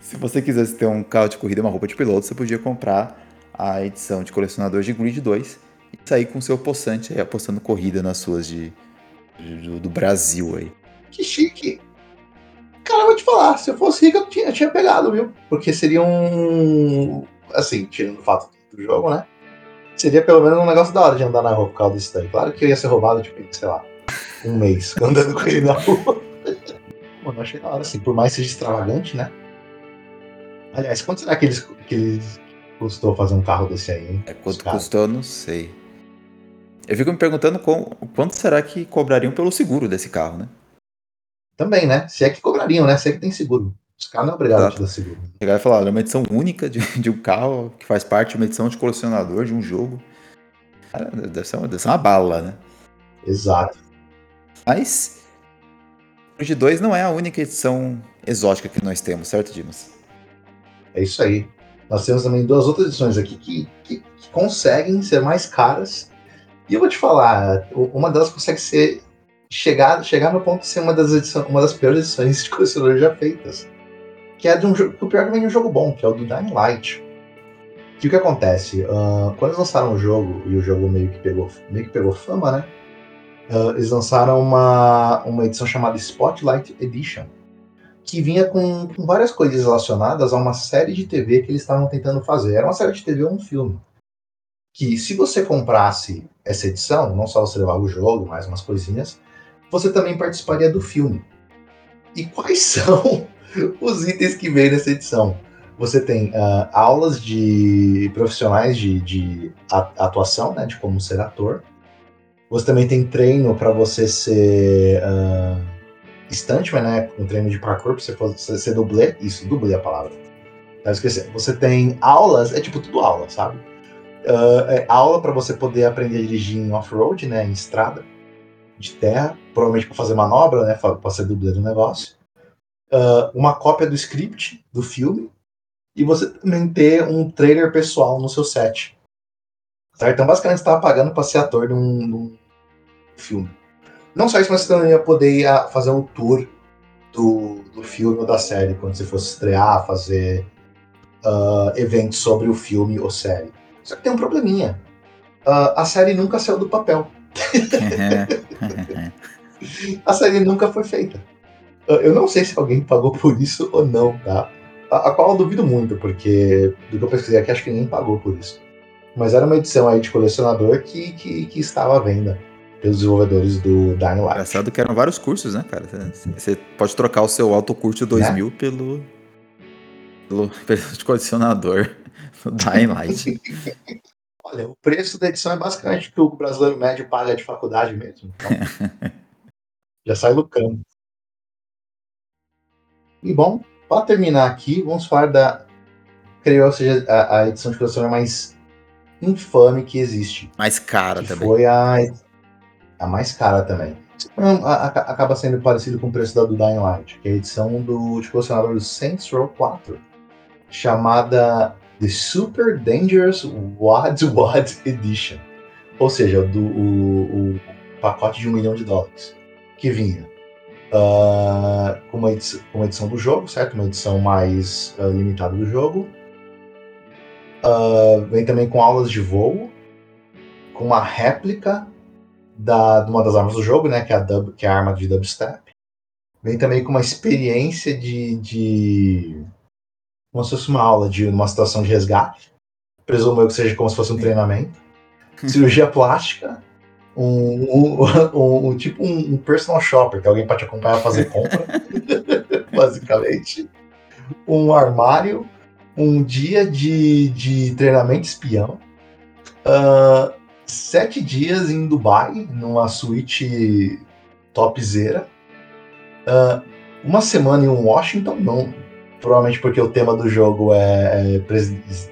se você quisesse ter um carro de corrida e uma roupa de piloto, você podia comprar a edição de colecionador de Grid 2 e sair com seu poçante aí apostando corrida nas suas de, de do, do, Brasil aí. Que chique! Cara, eu vou te falar, se eu fosse rico, eu tinha, eu tinha pegado, viu? Porque seria um assim, tirando o fato do jogo, né? Seria pelo menos um negócio da hora de andar na rua por causa disso daí. Claro que eu ia ser roubado, tipo, sei lá, um mês andando com ele na rua. Mano, achei da hora, assim, por mais seja extravagante, né? Aliás, quanto será que eles, que eles custou fazer um carro desse aí, hein? É, quanto custou, eu não sei. Eu fico me perguntando com, quanto será que cobrariam pelo seguro desse carro, né? Também, né? Se é que cobrariam, né? Se é que tem seguro. Os caras não é obrigado a te dar seguro. Chegar e falar, é uma edição única de, de, um carro que faz parte de uma edição de colecionador de um jogo. Cara, deve ser uma, deve ser uma bala, né? Exato. Mas o de 2 não é a única edição exótica que nós temos, certo, Dimas? É isso aí. Nós temos também duas outras edições aqui que, que, que conseguem ser mais caras. E eu vou te falar, uma delas consegue ser chegar, chegar no ponto de ser uma das, edições, uma das piores edições de colecionador já feitas. Que é de um jogo. O pior que vem de um jogo bom, que é o do Dying Light. O que acontece? Uh, quando eles lançaram o jogo, e o jogo meio que pegou, meio que pegou fama, né? Uh, eles lançaram uma, uma edição chamada Spotlight Edition, que vinha com, com, várias coisas relacionadas a uma série de TV que eles estavam tentando fazer. Era uma série de TV ou um filme. Que se você comprasse essa edição, não só você levava o jogo, mais umas coisinhas, você também participaria do filme. E quais são os itens que vem nessa edição? Você tem uh, aulas de profissionais de, de atuação, né, de como ser ator. Você também tem treino para você ser uh, stuntman, né, um treino de parkour para você ser dublê. Isso, dublê é a palavra. Tá esquecendo. Você tem aulas, é tipo tudo aula, sabe? Uh, é aula para você poder aprender a dirigir em off-road, né, em estrada de terra, provavelmente para fazer manobra, né, para ser dublê do negócio. Uh, uma cópia do script do filme e você também ter um trailer pessoal no seu set. Certo? Então, basicamente, você estava pagando para ser ator de um, de um, filme. Não só isso, mas você também ia poder ir fazer um tour do, do filme ou da série, quando você fosse estrear, fazer uh, eventos sobre o filme ou série. Só que tem um probleminha. Uh, a série nunca saiu do papel. a série nunca foi feita. Uh, eu não sei se alguém pagou por isso ou não, tá? a, a, qual eu duvido muito, porque do que eu pesquisei aqui, acho que ninguém pagou por isso. Mas era uma edição aí de colecionador que, que, que estava à venda pelos desenvolvedores do Dying Light. Engraçado que eram vários cursos, né, cara? Você pode trocar o seu autocurso 2000 né? pelo, pelo, pelo colecionador do Dying Light. Olha, o preço da edição é basicamente o que o brasileiro médio paga de faculdade mesmo. Então, já sai lucrando. E bom, para terminar aqui, vamos falar da. Creio que seja a, a edição de colecionador mais infame que existe. Mais cara também. Foi a, a mais cara também. A, a, acaba sendo parecido com o preço da do Dying Light, que é a edição do, de colecionador do Saints Row 4, chamada The Super Dangerous Wad Wad Edition. Ou seja, do, o, o pacote de um milhão de dólares. Que vinha uh, com, uma edição, uma edição, do jogo, certo? Uma edição mais uh, limitada do jogo. Uh, vem também com aulas de voo, com uma réplica da, de uma das armas do jogo, né? Que é a, dub, que é a arma de dubstep. Vem também com uma experiência de, de como se fosse uma aula de uma situação de resgate. Presumo eu que seja como se fosse um treinamento. Cirurgia plástica, um, um, um, tipo um, personal shopper, que alguém para te acompanhar a fazer compra, basicamente. Um armário, um dia de, de treinamento espião, uh, sete dias em Dubai, numa suíte topzera, uh, uma semana em Washington, não, provavelmente porque o tema do jogo é, é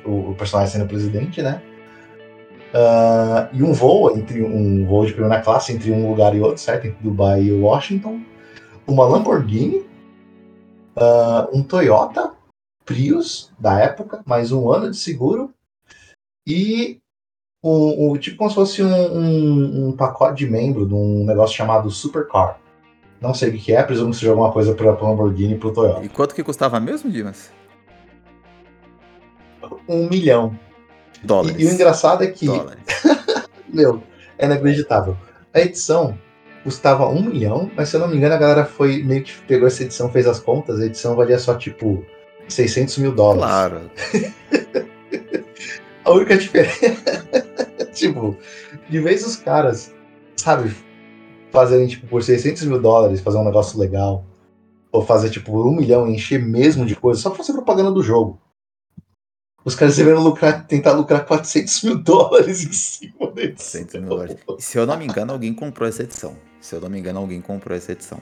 o personagem sendo presidente, né? Uh, e um voo entre um voo de primeira classe entre um lugar e outro, certo? Entre Dubai e Washington. Uma Lamborghini, uh, um Toyota Prius da época, mais um ano de seguro e um, um tipo como se fosse um, um, um, pacote de membro de um negócio chamado Supercar. Não sei o que é, presumo que seja alguma coisa para a Lamborghini e para o Toyota. E quanto que custava mesmo, Dimas? Um milhão. Dólares. E, e o engraçado é que. meu, é inacreditável. A edição custava um milhão, mas se eu não me engano, a galera foi meio que pegou essa edição, fez as contas, a edição valia só tipo 600 mil dólares. Claro. a única diferença. tipo, de vez os caras, sabe, fazerem tipo por 600 mil dólares, fazer um negócio legal, ou fazer tipo um milhão e encher mesmo de coisa, só pra fazer propaganda do jogo. Os caras deveriam lucrar, tentar lucrar 400 mil dólares em cima da edição. Mil dólares. Se eu não me engano, alguém comprou essa edição. Se eu não me engano, alguém comprou essa edição.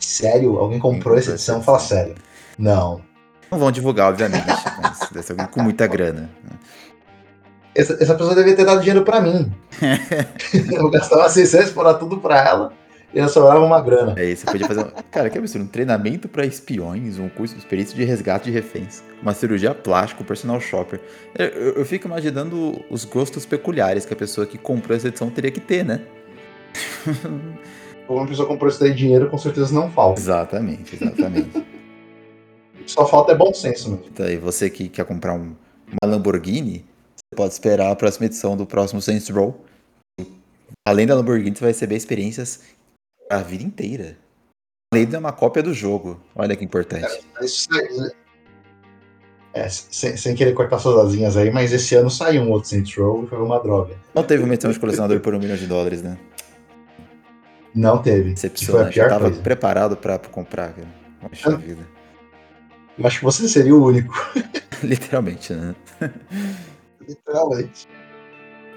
Sério? Alguém comprou, essa, edição? essa edição? Fala sério. Não. Não vão divulgar, obviamente, mas deve ser alguém com muita grana. essa, essa pessoa devia ter dado dinheiro pra mim. eu gastava 600 por dar tudo pra ela e ela sobrava uma grana. É isso, você podia fazer. Um... Cara, que absurdo. Um treinamento pra espiões, um curso de experiência de resgate de reféns, uma cirurgia plástica, um personal shopper. Eu, eu, eu fico imaginando os gostos peculiares que a pessoa que comprou essa edição teria que ter, né? Ou uma pessoa comprou isso daí dinheiro, com certeza não falta. Exatamente, exatamente. Só falta é bom senso mesmo. Então, e você que quer comprar um, uma Lamborghini, você pode esperar a próxima edição do próximo Saints Row. Além da Lamborghini, você vai receber experiências a vida inteira. Além de uma cópia do jogo. Olha que importante. É, aí, é, sem, sem, querer cortar suas asinhas aí, mas esse ano saiu um outro Saints Row e foi uma droga. Não teve uma edição de colecionador por um milhão de dólares, né? Não teve. Decepcionante. Eu tava coisa. preparado pra comprar, cara. Poxa vida. Eu acho que você seria o único. Literalmente, né? Literalmente.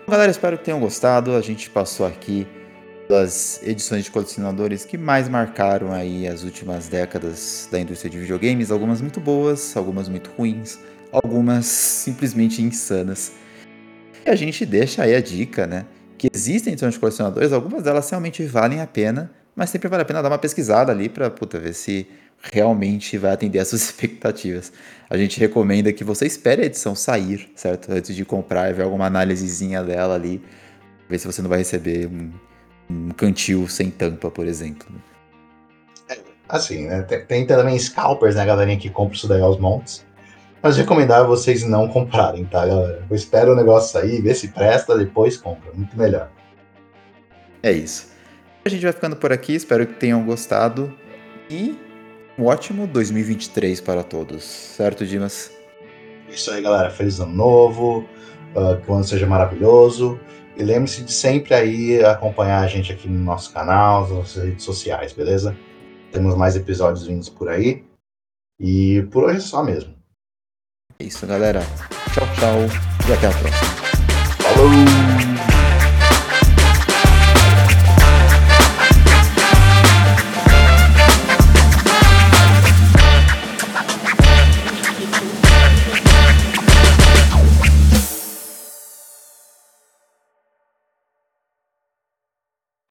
Galera, espero que tenham gostado. A gente passou aqui das edições de colecionadores que mais marcaram aí as últimas décadas da indústria de videogames, algumas muito boas, algumas muito ruins, algumas simplesmente insanas. E a gente deixa aí a dica, né? Que existem edições de colecionadores, algumas delas realmente valem a pena, mas sempre vale a pena dar uma pesquisada ali para ver se realmente vai atender às suas expectativas. A gente recomenda que você espere a edição sair, certo? Antes de comprar e ver alguma análisezinha dela ali, ver se você não vai receber um, um cantil sem tampa, por exemplo. É, assim, né? Tem, tem, também scalpers, né, galerinha que compra isso daí aos montes. Mas recomendar vocês não comprarem, tá, galera? Eu espero o negócio sair, ver se presta, depois compra. Muito melhor. É isso. A gente vai ficando por aqui, espero que tenham gostado. E um ótimo 2023 para todos, certo, Dimas? Isso aí, galera. Feliz ano novo, uh, que o ano seja maravilhoso. E lembre-se de sempre aí acompanhar a gente aqui no nosso canal, nas nossas redes sociais, beleza? Temos mais episódios vindos por aí. E por hoje é só mesmo. É isso, galera. Tchau, tchau. E até a próxima. Falou!